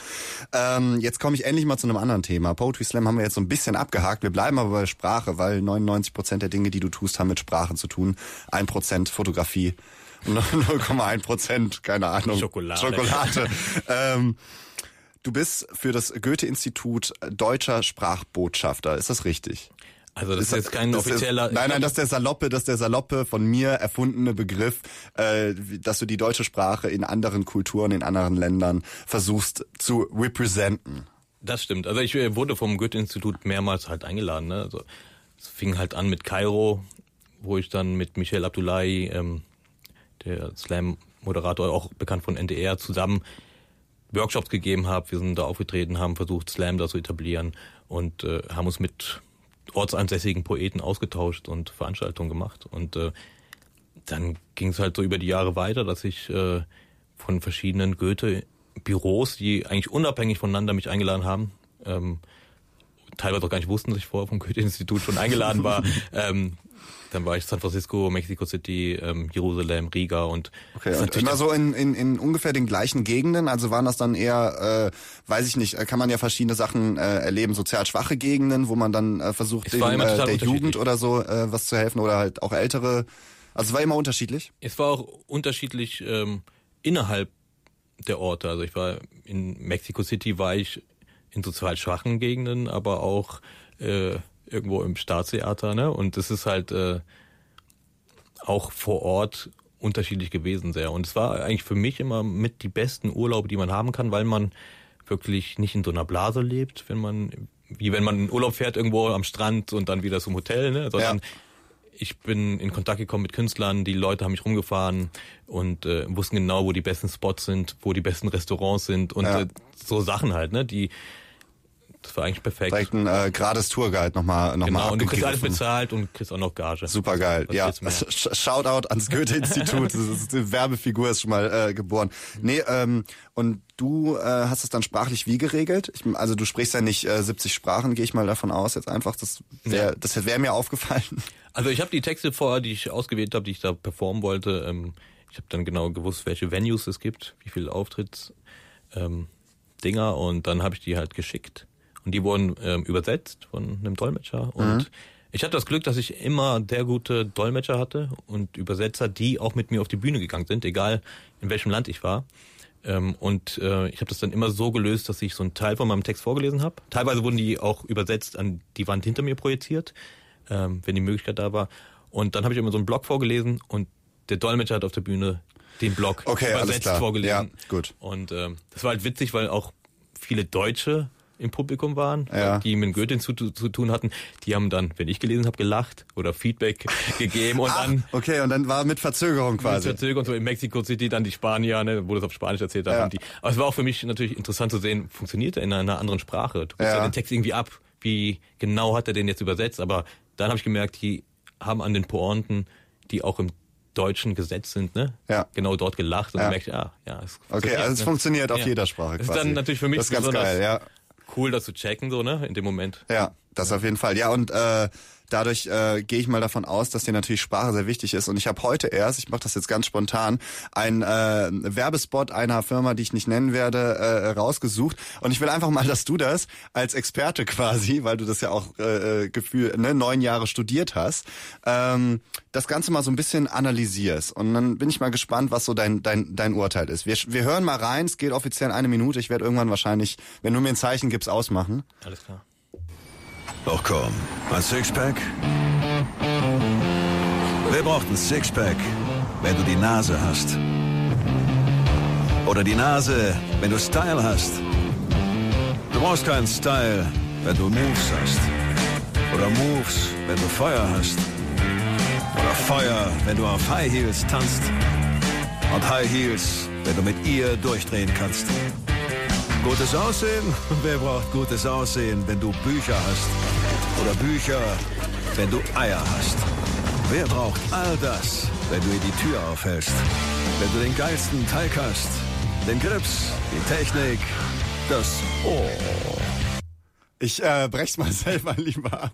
Ähm, jetzt komme ich endlich mal zu einem anderen Thema. Poetry Slam haben wir jetzt so ein bisschen abgehakt. Wir bleiben aber bei Sprache, weil 99 Prozent der Dinge, die du tust, haben mit Sprache zu tun. Ein Prozent Fotografie [LAUGHS] und 0,1 Prozent, keine Ahnung, Schokolade. Schokolade. [LAUGHS] ähm, du bist für das Goethe-Institut deutscher Sprachbotschafter. Ist das richtig? Also das ist, jetzt kein das ist- offizieller. nein, nein, das ist der saloppe, das ist der saloppe von mir erfundene Begriff, äh, dass du die deutsche Sprache in anderen Kulturen, in anderen Ländern versuchst zu representen. Das stimmt. Also ich äh, wurde vom Goethe-Institut mehrmals halt eingeladen. Ne? Also es fing halt an mit Kairo, wo ich dann mit Michel Abdullahi, ähm, der Slam-Moderator, auch bekannt von NDR, zusammen Workshops gegeben habe. Wir sind da aufgetreten, haben versucht, Slam da zu etablieren und äh, haben uns mit ortsansässigen Poeten ausgetauscht und Veranstaltungen gemacht. Und äh, dann ging es halt so über die Jahre weiter, dass ich äh, von verschiedenen Goethe-Büros, die eigentlich unabhängig voneinander mich eingeladen haben, ähm, teilweise auch gar nicht wussten, dass ich vorher vom Goethe-Institut schon eingeladen war. [LAUGHS] ähm, dann war ich San Francisco, Mexico City, ähm, Jerusalem, Riga und Okay, und immer so in, in, in ungefähr den gleichen Gegenden, also waren das dann eher, äh, weiß ich nicht, äh, kann man ja verschiedene Sachen äh, erleben, sozial schwache Gegenden, wo man dann äh, versucht, den, äh, der. Jugend oder so äh, was zu helfen oder halt auch ältere. Also es war immer unterschiedlich. Es war auch unterschiedlich ähm, innerhalb der Orte. Also ich war in Mexico City, war ich in sozial schwachen Gegenden, aber auch äh, irgendwo im Staatstheater. Ne? Und das ist halt, äh, auch vor Ort unterschiedlich gewesen sehr. Und es war eigentlich für mich immer mit die besten Urlaube, die man haben kann, weil man wirklich nicht in so einer Blase lebt, wenn man, wie wenn man in Urlaub fährt irgendwo am Strand und dann wieder zum Hotel, ne? sondern Ja. ich bin in Kontakt gekommen mit Künstlern, die Leute haben mich rumgefahren und äh, wussten genau, wo die besten Spots sind, wo die besten Restaurants sind und Ja. äh, so Sachen halt, ne? Die das war eigentlich perfekt. Direkt ein äh, gerades Tourguide nochmal noch mal genau, und du kriegst alles bezahlt und kriegst auch noch Gage. Super geil. Ja, Shoutout ans Goethe-Institut. [LAUGHS] Die Werbefigur ist schon mal äh, geboren. Nee, ähm, und du äh, hast es dann sprachlich wie geregelt? Ich, also du sprichst ja nicht äh, 70 Sprachen, gehe ich mal davon aus jetzt einfach. Das wäre Ja. das wäre mir aufgefallen. Also ich habe die Texte vorher, die ich ausgewählt habe, die ich da performen wollte. Ähm, ich habe dann genau gewusst, welche Venues es gibt, wie viele Auftritts ähm, Dinger und dann habe ich die halt geschickt und die wurden ähm, übersetzt von einem Dolmetscher und ich hatte das Glück, dass ich immer sehr gute Dolmetscher hatte und Übersetzer, die auch mit mir auf die Bühne gegangen sind, egal in welchem Land ich war. Ähm, und äh, ich habe das dann immer so gelöst, dass ich so einen Teil von meinem Text vorgelesen habe. Teilweise wurden die auch übersetzt an die Wand hinter mir projiziert, ähm, wenn die Möglichkeit da war. Und dann habe ich immer so einen Blog vorgelesen und der Dolmetscher hat auf der Bühne den Blog Okay, übersetzt klar. vorgelesen. Ja, gut. Und ähm, das war halt witzig, weil auch viele Deutsche im Publikum waren, Ja. die mit Goethe zu, zu tun hatten. Die haben dann, wenn ich gelesen habe, gelacht oder Feedback [LAUGHS] gegeben und Ach, dann okay, und dann war mit Verzögerung mit quasi. Verzögerung so in Mexico City dann die Spanier, ne, wo das auf Spanisch erzählt haben. Ja. Die, aber es war auch für mich natürlich interessant zu sehen, funktioniert er in einer anderen Sprache. Du gibst Ja. ja. den Text irgendwie ab, wie genau hat er den jetzt übersetzt. Aber dann habe ich gemerkt, die haben an den Pointen, die auch im deutschen Gesetz sind, ne, Ja. genau dort gelacht und Ja. ja. merkt, ja, ja, es Okay, also es ne? funktioniert auf Ja. jeder Sprache Das quasi. ist dann natürlich für mich das ist ganz besonders geil, ja. Cool, das zu checken, so, ne, in dem Moment. Ja, das auf jeden Fall. Ja, und äh, dadurch äh, gehe ich mal davon aus, dass dir natürlich Sprache sehr wichtig ist. Und ich habe heute erst, ich mache das jetzt ganz spontan, einen äh, Werbespot einer Firma, die ich nicht nennen werde, äh, rausgesucht. Und ich will einfach mal, dass du das als Experte quasi, weil du das ja auch äh, äh, Gefühl, ne, neun Jahre studiert hast, ähm, das Ganze mal so ein bisschen analysierst. Und dann bin ich mal gespannt, was so dein, dein, dein Urteil ist. Wir, wir hören mal rein, es geht offiziell eine Minute. Ich werde irgendwann wahrscheinlich, wenn du mir ein Zeichen gibst, ausmachen. Alles klar. Ach komm, ein Sixpack? Wer braucht ein Sixpack, wenn du die Nase hast? Oder die Nase, wenn du Style hast? Du brauchst keinen Style, wenn du Moves hast. Oder Moves, wenn du Feuer hast. Oder Feuer, wenn du auf High Heels tanzt. Und High Heels, wenn du mit ihr durchdrehen kannst. Gutes Aussehen? [LAUGHS] Wer braucht gutes Aussehen, wenn du Bücher hast? Oder Bücher, wenn du Eier hast? Wer braucht all das, wenn du ihr die Tür aufhältst? Wenn du den geilsten Teig hast, den Grips, die Technik, das Ohr. Ich äh, brech's mal [LAUGHS] selber lieber ab,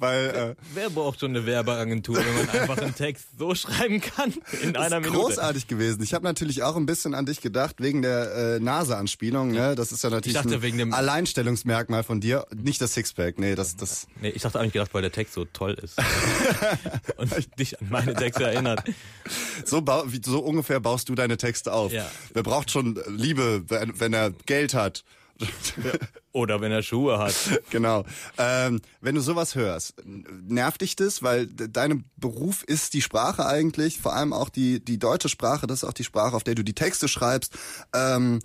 weil äh, Wer braucht schon eine Werbeagentur, wenn man einfach einen Text so schreiben kann in einer ist Minute? großartig gewesen. Ich habe natürlich auch ein bisschen an dich gedacht wegen der äh, Nase-Anspielung. Ne? Das ist ja natürlich Ich dachte, ein wegen dem- Alleinstellungsmerkmal von dir. Nicht das Sixpack, nee, das das. Nee, ich dachte eigentlich gedacht, weil der Text so toll ist. [LAUGHS] und dich an meine Texte erinnert. So, so ungefähr baust du deine Texte auf. Ja. Wer braucht schon Liebe, wenn, wenn er Geld hat? Oder wenn er Schuhe hat. [LAUGHS] genau. Ähm, wenn du sowas hörst, nervt dich das? Weil de- dein Beruf ist die Sprache eigentlich, vor allem auch die, die deutsche Sprache, das ist auch die Sprache, auf der du die Texte schreibst. Ähm,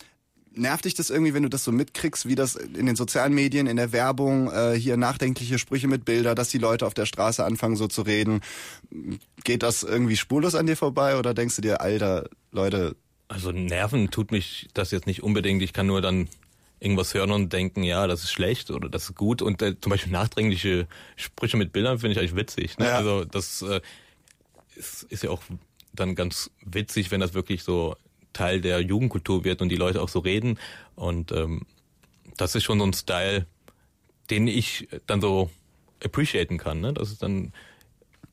nervt dich das irgendwie, wenn du das so mitkriegst, wie das in den sozialen Medien, in der Werbung, äh, hier nachdenkliche Sprüche mit Bilder, dass die Leute auf der Straße anfangen so zu reden? Geht das irgendwie spurlos an dir vorbei oder denkst du dir, Alter, Leute, Also Nerven tut mich das jetzt nicht unbedingt. Ich kann nur dann irgendwas hören und denken, ja, das ist schlecht oder das ist gut. Und äh, zum Beispiel nachdringliche Sprüche mit Bildern finde ich eigentlich witzig. Ne? Ja. Also das äh, ist, ist ja auch dann ganz witzig, wenn das wirklich so Teil der Jugendkultur wird und die Leute auch so reden. Und ähm, das ist schon so ein Style, den ich dann so appreciaten kann. Ne? Das ist dann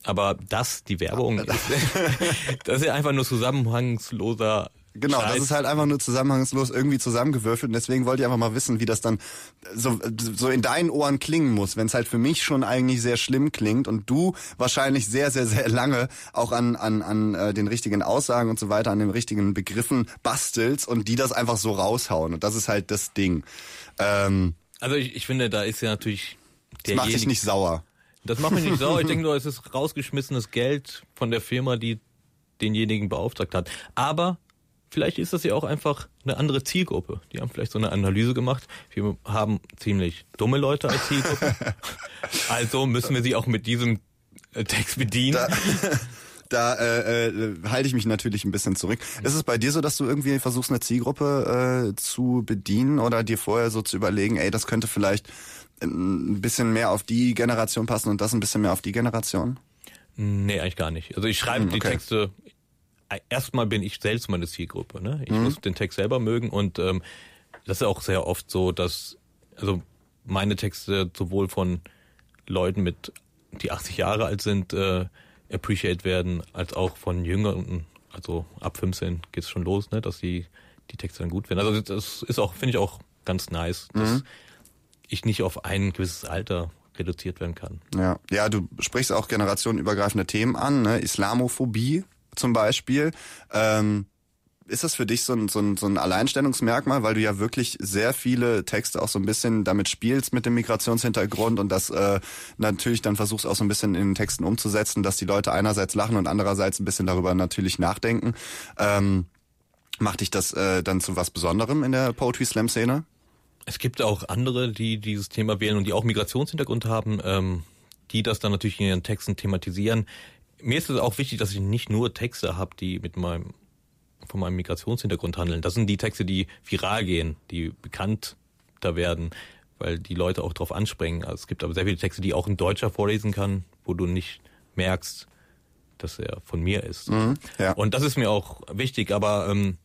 aber das, die Werbung, [LAUGHS] ist, [LAUGHS] das ist ja einfach nur zusammenhangsloser Genau, Scheiß. das ist halt einfach nur zusammenhangslos irgendwie zusammengewürfelt und deswegen wollte ich einfach mal wissen, wie das dann so, so in deinen Ohren klingen muss, wenn es halt für mich schon eigentlich sehr schlimm klingt und du wahrscheinlich sehr, sehr, sehr lange auch an, an, an äh, den richtigen Aussagen und so weiter, an den richtigen Begriffen bastelst und die das einfach so raushauen und das ist halt das Ding. Ähm, Also ich, ich finde, da ist ja natürlich das macht dich nicht sauer. Das macht mich nicht sauer. Ich [LAUGHS] denke nur, es ist rausgeschmissenes Geld von der Firma, die denjenigen beauftragt hat. Aber vielleicht ist das ja auch einfach eine andere Zielgruppe. Die haben vielleicht so eine Analyse gemacht. Wir haben ziemlich dumme Leute als Zielgruppe. [LAUGHS] also müssen wir sie auch mit diesem äh, Text bedienen. Da, [LAUGHS] da äh, äh, halte ich mich natürlich ein bisschen zurück. Ist es bei dir so, dass du irgendwie versuchst, eine Zielgruppe äh, zu bedienen oder dir vorher so zu überlegen, ey, das könnte vielleicht ein bisschen mehr auf die Generation passen und das ein bisschen mehr auf die Generation? Nee, eigentlich gar nicht. Also ich schreibe Hm, die okay. Texte, äh, erstmal bin ich selbst meine Zielgruppe. Ne? Ich Mhm. muss den Text selber mögen und ähm, das ist auch sehr oft so, dass also meine Texte sowohl von Leuten mit, die 80 Jahre alt sind, äh, appreciate werden, als auch von Jüngeren, also ab 15 geht's schon los, ne, dass die die Texte dann gut werden. Also das ist auch, finde ich auch ganz nice, dass Mhm. ich nicht auf ein gewisses Alter reduziert werden kann. Ja, ja, du sprichst auch generationenübergreifende Themen an, ne? Islamophobie zum Beispiel. Ähm, ist das für dich so ein, so, ein, so ein Alleinstellungsmerkmal, weil du ja wirklich sehr viele Texte auch so ein bisschen damit spielst mit dem Migrationshintergrund und das äh, natürlich dann versuchst auch so ein bisschen in den Texten umzusetzen, dass die Leute einerseits lachen und andererseits ein bisschen darüber natürlich nachdenken. Ähm, macht dich das äh, dann zu was Besonderem in der Poetry Slam Szene? Es gibt auch andere, die dieses Thema wählen und die auch Migrationshintergrund haben, ähm, die das dann natürlich in ihren Texten thematisieren. Mir ist es auch wichtig, dass ich nicht nur Texte habe, die mit meinem von meinem Migrationshintergrund handeln. Das sind die Texte, die viral gehen, die bekannter werden, weil die Leute auch drauf anspringen. Also es gibt aber sehr viele Texte, die auch ein Deutscher vorlesen kann, wo du nicht merkst, dass er von mir ist. ja. Und das ist mir auch wichtig, aber ähm,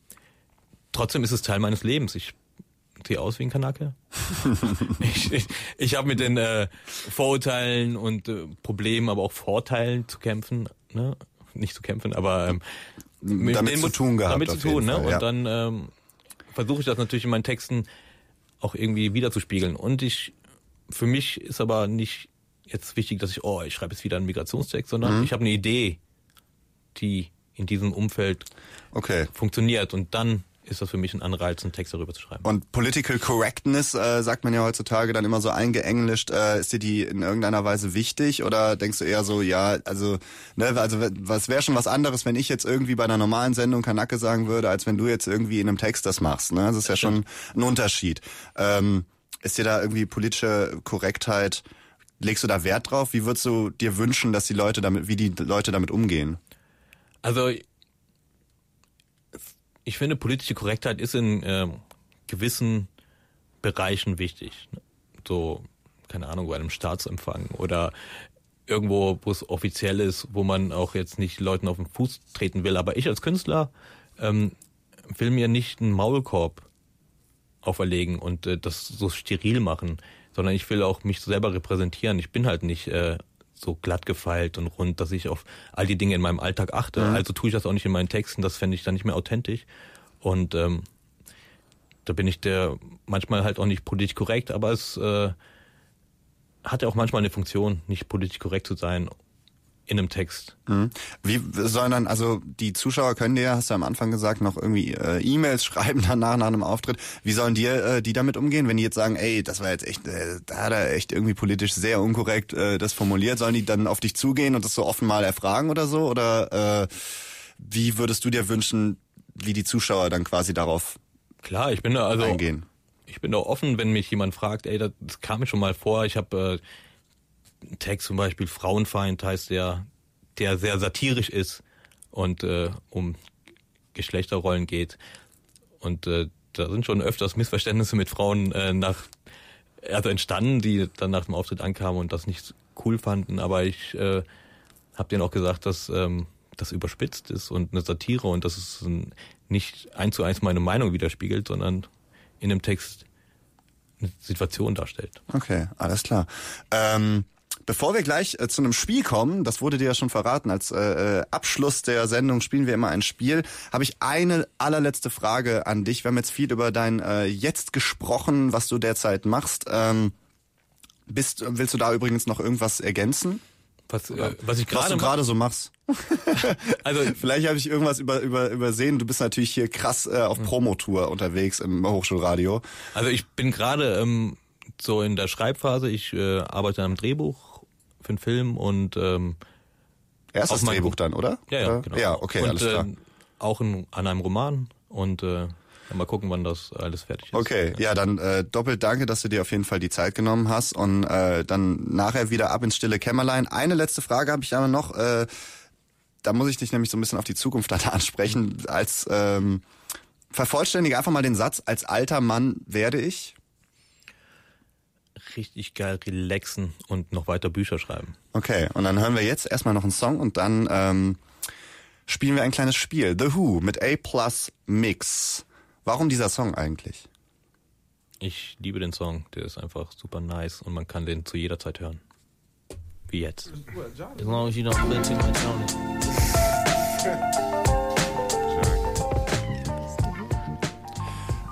trotzdem ist es Teil meines Lebens. Ich sehe aus wie ein Kanake. [LAUGHS] ich ich, ich habe mit den äh, Vorurteilen und äh, Problemen, aber auch Vorteilen zu kämpfen. Ne? Nicht zu kämpfen, aber ähm, mit Damit zu tun gehabt, Damit zu tun, ne? Fall, Und ja. dann ähm, versuche ich das natürlich in meinen Texten auch irgendwie wiederzuspiegeln. Und ich, für mich ist aber nicht jetzt wichtig, dass ich, oh, ich schreibe jetzt wieder einen Migrationstext, sondern Mhm. ich habe eine Idee, die in diesem Umfeld Okay. funktioniert. Und dann ist das für mich ein Anreiz, einen Text darüber zu schreiben. Und Political Correctness, äh, sagt man ja heutzutage dann immer so eingeenglischt, äh, ist dir die in irgendeiner Weise wichtig oder denkst du eher so, ja, also, ne, also was wäre schon was anderes, wenn ich jetzt irgendwie bei einer normalen Sendung Kanacke sagen würde, als wenn du jetzt irgendwie in einem Text das machst, ne? Das ist ja schon ein Unterschied. Ähm, ist dir da irgendwie politische Korrektheit, legst du da Wert drauf? Wie würdest du dir wünschen, dass die Leute damit, wie die Leute damit umgehen? Also ich finde, politische Korrektheit ist in ähm, gewissen Bereichen wichtig. So, keine Ahnung, bei einem Staatsempfang oder irgendwo, wo es offiziell ist, wo man auch jetzt nicht Leuten auf den Fuß treten will. Aber ich als Künstler ähm, will mir nicht einen Maulkorb auferlegen und äh, das so steril machen, sondern ich will auch mich selber repräsentieren. Ich bin halt nicht äh, so glatt gefeilt und rund, dass ich auf all die Dinge in meinem Alltag achte. Also tue ich das auch nicht in meinen Texten. Das fände ich dann nicht mehr authentisch. Und ähm, da bin ich der manchmal halt auch nicht politisch korrekt, aber es äh, hat ja auch manchmal eine Funktion, nicht politisch korrekt zu sein in einem Text. Wie sollen dann, also die Zuschauer können dir, hast du am Anfang gesagt, noch irgendwie äh, E-Mails [LAUGHS] schreiben danach nach einem Auftritt. Wie sollen dir äh, die damit umgehen, wenn die jetzt sagen, ey, das war jetzt echt, äh, da hat er echt irgendwie politisch sehr unkorrekt äh, das formuliert, sollen die dann auf dich zugehen und das so offen mal erfragen oder so? Oder äh, wie würdest du dir wünschen, wie die Zuschauer dann quasi darauf Klar, ich bin da also eingehen? ich bin da offen, wenn mich jemand fragt, ey, das, kam mir schon mal vor. Ich habe äh, Text zum Beispiel Frauenfeind heißt der, der sehr satirisch ist und äh, um Geschlechterrollen geht. Und äh, da sind schon öfters Missverständnisse mit Frauen äh, nach also entstanden, die dann nach dem Auftritt ankamen und das nicht cool fanden. Aber ich äh, habe denen auch gesagt, dass ähm, das überspitzt ist und eine Satire und dass es nicht eins zu eins meine Meinung widerspiegelt, sondern in dem Text eine Situation darstellt. Okay, alles klar. Ähm, bevor wir gleich äh, zu einem Spiel kommen, das wurde dir ja schon verraten, als äh, äh, Abschluss der Sendung spielen wir immer ein Spiel, habe ich eine allerletzte Frage an dich. Wir haben jetzt viel über dein äh, Jetzt gesprochen, was du derzeit machst. Ähm, bist, willst du da übrigens noch irgendwas ergänzen? Was, äh, was ich gerade du gerade so machst? [LAUGHS] [LAUGHS] also Vielleicht habe ich irgendwas über, über, übersehen. Du bist natürlich hier krass äh, auf Promotour unterwegs im Hochschulradio. Also ich bin gerade ähm, so in der Schreibphase. Ich äh, arbeite am Drehbuch für einen Film und ähm, Erstes Auf mein Drehbuch Buch. dann, oder? ja, ja, Äh, genau. Ja, okay, und, alles klar. ähm, auch in, an einem Roman und äh, mal gucken, wann das alles fertig ist. Okay, ja, dann äh, doppelt danke, dass du dir auf jeden Fall die Zeit genommen hast und äh, dann nachher wieder ab ins stille Kämmerlein. Eine letzte Frage habe ich aber noch. Äh, da muss ich dich nämlich so ein bisschen auf die Zukunft [LAUGHS] dann ansprechen. Als ähm, vervollständige einfach mal den Satz: Als alter Mann werde ich. Richtig geil relaxen und noch weiter Bücher schreiben. Okay, und dann hören wir jetzt erstmal noch einen Song und dann ähm, spielen wir ein kleines Spiel. The Who mit A Plus Mix. Warum dieser Song eigentlich? Ich liebe den Song, der ist einfach super nice und man kann den zu jeder Zeit hören. Wie jetzt. As long as you don't spend too much on it.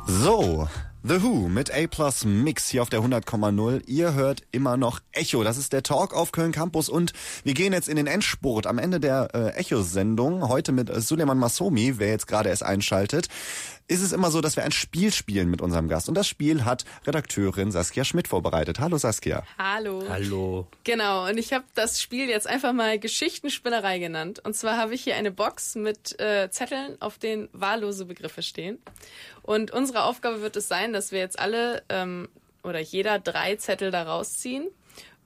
So, The Who mit A Plus Mix hier auf der 100,0. Ihr hört immer noch Echo. Das ist der Talk auf Köln Campus und wir gehen jetzt in den Endspurt am Ende der äh, Echo-Sendung. Heute mit Suleiman Masomi, wer jetzt gerade erst einschaltet. Ist es immer so, dass wir ein Spiel spielen mit unserem Gast. Und das Spiel hat Redakteurin Saskia Schmidt vorbereitet. Hallo Saskia. Hallo. Hallo. Genau, und ich habe das Spiel jetzt einfach mal Geschichtenspinnerei genannt. Und zwar habe ich hier eine Box mit äh, Zetteln, auf denen wahllose Begriffe stehen. Und unsere Aufgabe wird es sein, dass wir jetzt alle ähm, oder jeder drei Zettel da rausziehen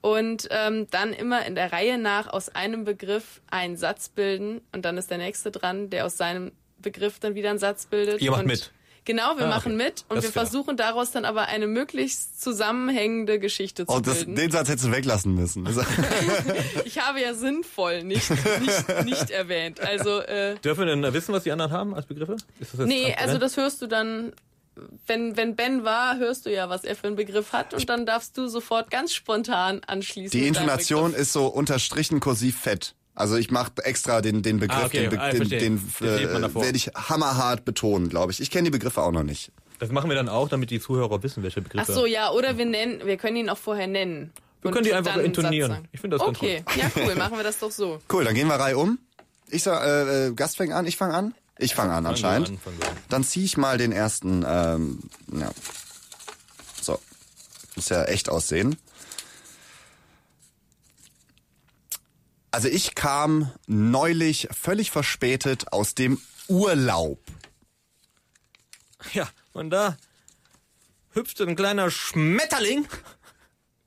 und ähm, dann immer in der Reihe nach aus einem Begriff einen Satz bilden und dann ist der nächste dran, der aus seinem Begriff dann wieder einen Satz bildet. Ihr macht und mit? Genau, wir Ah, machen okay. mit und Das wir fair. versuchen daraus dann aber eine möglichst zusammenhängende Geschichte zu Oh, das, bilden. den Satz hättest du weglassen müssen. [LAUGHS] Ich habe ja sinnvoll nicht, nicht, nicht erwähnt. Also, äh, Dürfen wir denn wissen, was die anderen haben als Begriffe? Ist das jetzt nee, transparent? also das hörst du dann, wenn, wenn Ben war, hörst du ja, was er für einen Begriff hat und dann darfst du sofort ganz spontan anschließen. Die Intonation ist so unterstrichen kursiv fett. Also ich mache extra den, den Begriff, Ah, okay. den, Be Ah, den, den äh, werde ich hammerhart betonen, glaube ich. Ich kenne die Begriffe auch noch nicht. Das machen wir dann auch, damit die Zuhörer wissen, welche Ach Begriffe. so, ja, oder wir nennen, wir können ihn auch vorher nennen. Wir können die einfach intonieren. Ich finde das ganz Okay, ja cool, [LAUGHS] machen wir das doch so. Cool, dann gehen wir Reihe um. Ich sag, äh, äh, Gast fängt an, ich fange an. Ich fange an anscheinend. an, an. Dann ziehe ich mal den ersten. Ähm, ja. So, muss ja echt aussehen. Also ich kam neulich völlig verspätet aus dem Urlaub. Ja, und da hüpfte ein kleiner Schmetterling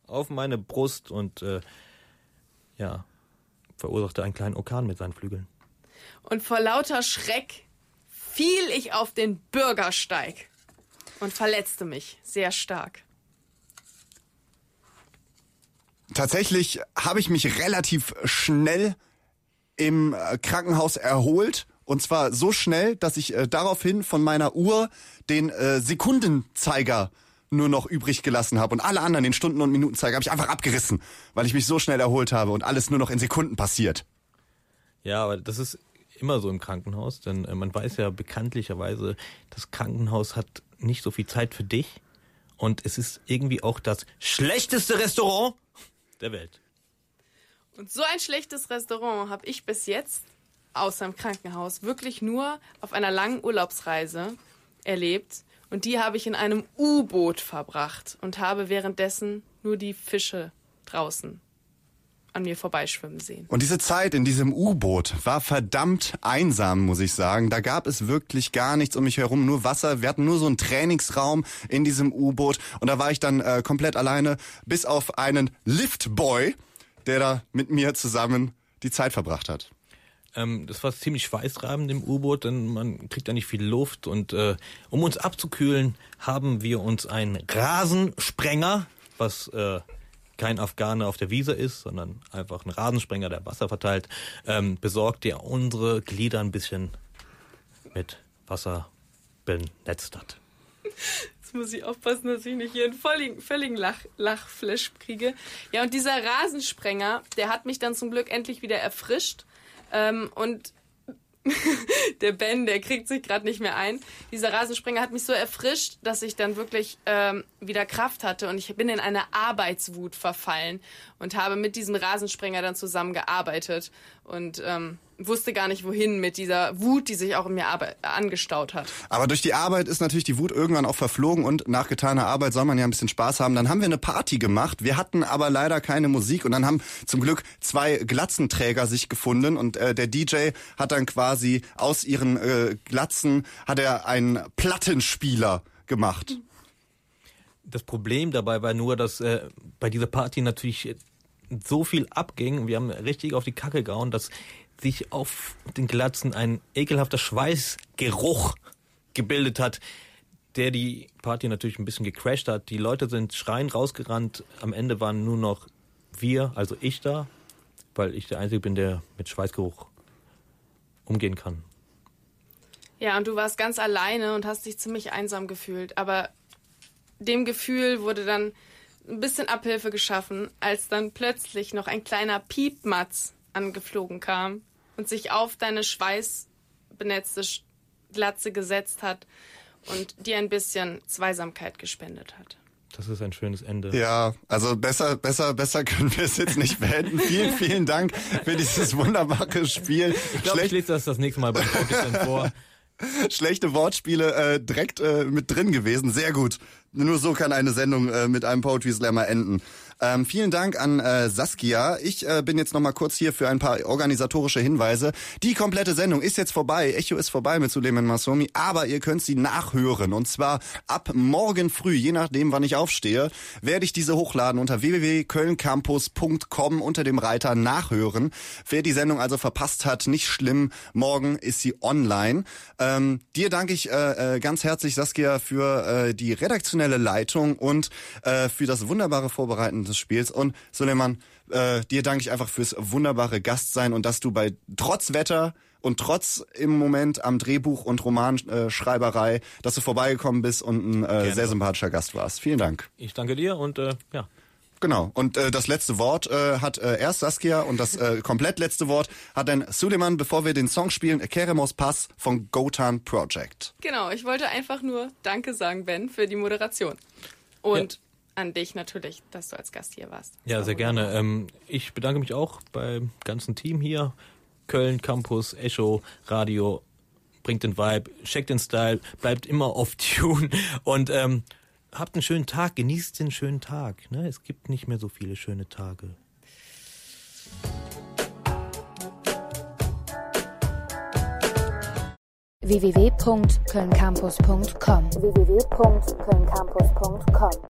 auf meine Brust und äh, ja, verursachte einen kleinen Orkan mit seinen Flügeln. Und vor lauter Schreck fiel ich auf den Bürgersteig und verletzte mich sehr stark. Tatsächlich habe ich mich relativ schnell im äh, Krankenhaus erholt. Und zwar so schnell, dass ich äh, daraufhin von meiner Uhr den äh, Sekundenzeiger nur noch übrig gelassen habe. Und alle anderen, den Stunden- und Minutenzeiger, habe ich einfach abgerissen, weil ich mich so schnell erholt habe und alles nur noch in Sekunden passiert. Ja, aber das ist immer so im Krankenhaus, denn äh, man weiß ja bekanntlicherweise, das Krankenhaus hat nicht so viel Zeit für dich und es ist irgendwie auch das schlechteste Restaurant der Welt. Und so ein schlechtes Restaurant habe ich bis jetzt, außer im Krankenhaus, wirklich nur auf einer langen Urlaubsreise erlebt. Und die habe ich in einem U-Boot verbracht und habe währenddessen nur die Fische draußen an mir vorbeischwimmen sehen. Und diese Zeit in diesem U-Boot war verdammt einsam, muss ich sagen. Da gab es wirklich gar nichts um mich herum, nur Wasser. Wir hatten nur so einen Trainingsraum in diesem U-Boot. Und da war ich dann äh, komplett alleine, bis auf einen Liftboy, der da mit mir zusammen die Zeit verbracht hat. Ähm, das war ziemlich schweißtreibend im U-Boot, denn man kriegt ja nicht viel Luft. Und äh, um uns abzukühlen, haben wir uns einen Rasensprenger, was äh, kein Afghane auf der Wiese ist, sondern einfach ein Rasensprenger, der Wasser verteilt, ähm, besorgt, der unsere Glieder ein bisschen mit Wasser benetzt hat. Jetzt muss ich aufpassen, dass ich nicht hier einen völligen, völligen Lach, Lachflash kriege. Ja, und dieser Rasensprenger, der hat mich dann zum Glück endlich wieder erfrischt. Ähm, und [LAUGHS] der Ben, der kriegt sich gerade nicht mehr ein. Dieser Rasensprenger hat mich so erfrischt, dass ich dann wirklich ähm, wieder Kraft hatte und ich bin in eine Arbeitswut verfallen und habe mit diesem Rasensprenger dann zusammengearbeitet und ähm, wusste gar nicht wohin mit dieser Wut, die sich auch in mir angestaut hat. Aber durch die Arbeit ist natürlich die Wut irgendwann auch verflogen und nach getaner Arbeit soll man ja ein bisschen Spaß haben. Dann haben wir eine Party gemacht. Wir hatten aber leider keine Musik und dann haben zum Glück zwei Glatzenträger sich gefunden und äh, der DJ hat dann quasi aus ihren äh, Glatzen hat er einen Plattenspieler gemacht. Das Problem dabei war nur, dass äh, bei dieser Party natürlich so viel abging. Wir haben richtig auf die Kacke gehauen, dass sich auf den Glatzen ein ekelhafter Schweißgeruch gebildet hat, der die Party natürlich ein bisschen gecrashed hat. Die Leute sind schreiend rausgerannt. Am Ende waren nur noch wir, also ich da, weil ich der Einzige bin, der mit Schweißgeruch umgehen kann. Ja, und du warst ganz alleine und hast dich ziemlich einsam gefühlt. Aber dem Gefühl wurde dann ein bisschen Abhilfe geschaffen, als dann plötzlich noch ein kleiner Piepmatz angeflogen kam und sich auf deine schweißbenetzte Glatze gesetzt hat und dir ein bisschen Zweisamkeit gespendet hat. Das ist ein schönes Ende. Ja, also besser, besser, besser können wir es jetzt nicht beenden. [LAUGHS] vielen, vielen Dank für dieses wunderbare Spiel. Ich glaube, ich lese das das nächste Mal Podcast vor. [LAUGHS] Schlechte Wortspiele äh, direkt äh, mit drin gewesen. Sehr gut. Nur so kann eine Sendung äh, mit einem Poetry Slammer enden. Ähm, vielen Dank an äh, Saskia. Ich äh, bin jetzt noch mal kurz hier für ein paar organisatorische Hinweise. Die komplette Sendung ist jetzt vorbei. Echo ist vorbei mit Suleiman Masomi, aber ihr könnt sie nachhören. Und zwar ab morgen früh, je nachdem, wann ich aufstehe, werde ich diese hochladen unter www.kölncampus.com unter dem Reiter nachhören. Wer die Sendung also verpasst hat, nicht schlimm. Morgen ist sie online. Ähm, dir danke ich äh, äh ganz herzlich, Saskia, für äh, die redaktionelle Leitung und äh, für das wunderbare Vorbereiten des Spiels. Und Suleiman, äh, dir danke ich einfach fürs wunderbare Gastsein und dass du bei trotz Wetter und trotz im Moment am Drehbuch und Romanschreiberei, dass du vorbeigekommen bist und ein äh, sehr sympathischer Gast warst. Vielen Dank. Ich danke dir und äh, ja. Genau. Und äh, das letzte Wort äh, hat äh, erst Saskia und das äh, [LAUGHS] komplett letzte Wort hat dann Suleiman, bevor wir den Song spielen, Keremos Pass von Gotan Project. Genau, ich wollte einfach nur Danke sagen, Ben, für die Moderation. Und ja an dich natürlich, dass du als Gast hier warst. Ja, sehr gerne. Ähm, ich bedanke mich auch beim ganzen Team hier. Köln, Campus, Echo, Radio, bringt den Vibe, checkt den Style, bleibt immer auf [LAUGHS] Tune und ähm, habt einen schönen Tag, genießt den schönen Tag. Ne? Es gibt nicht mehr so viele schöne Tage. www.kölncampus.com www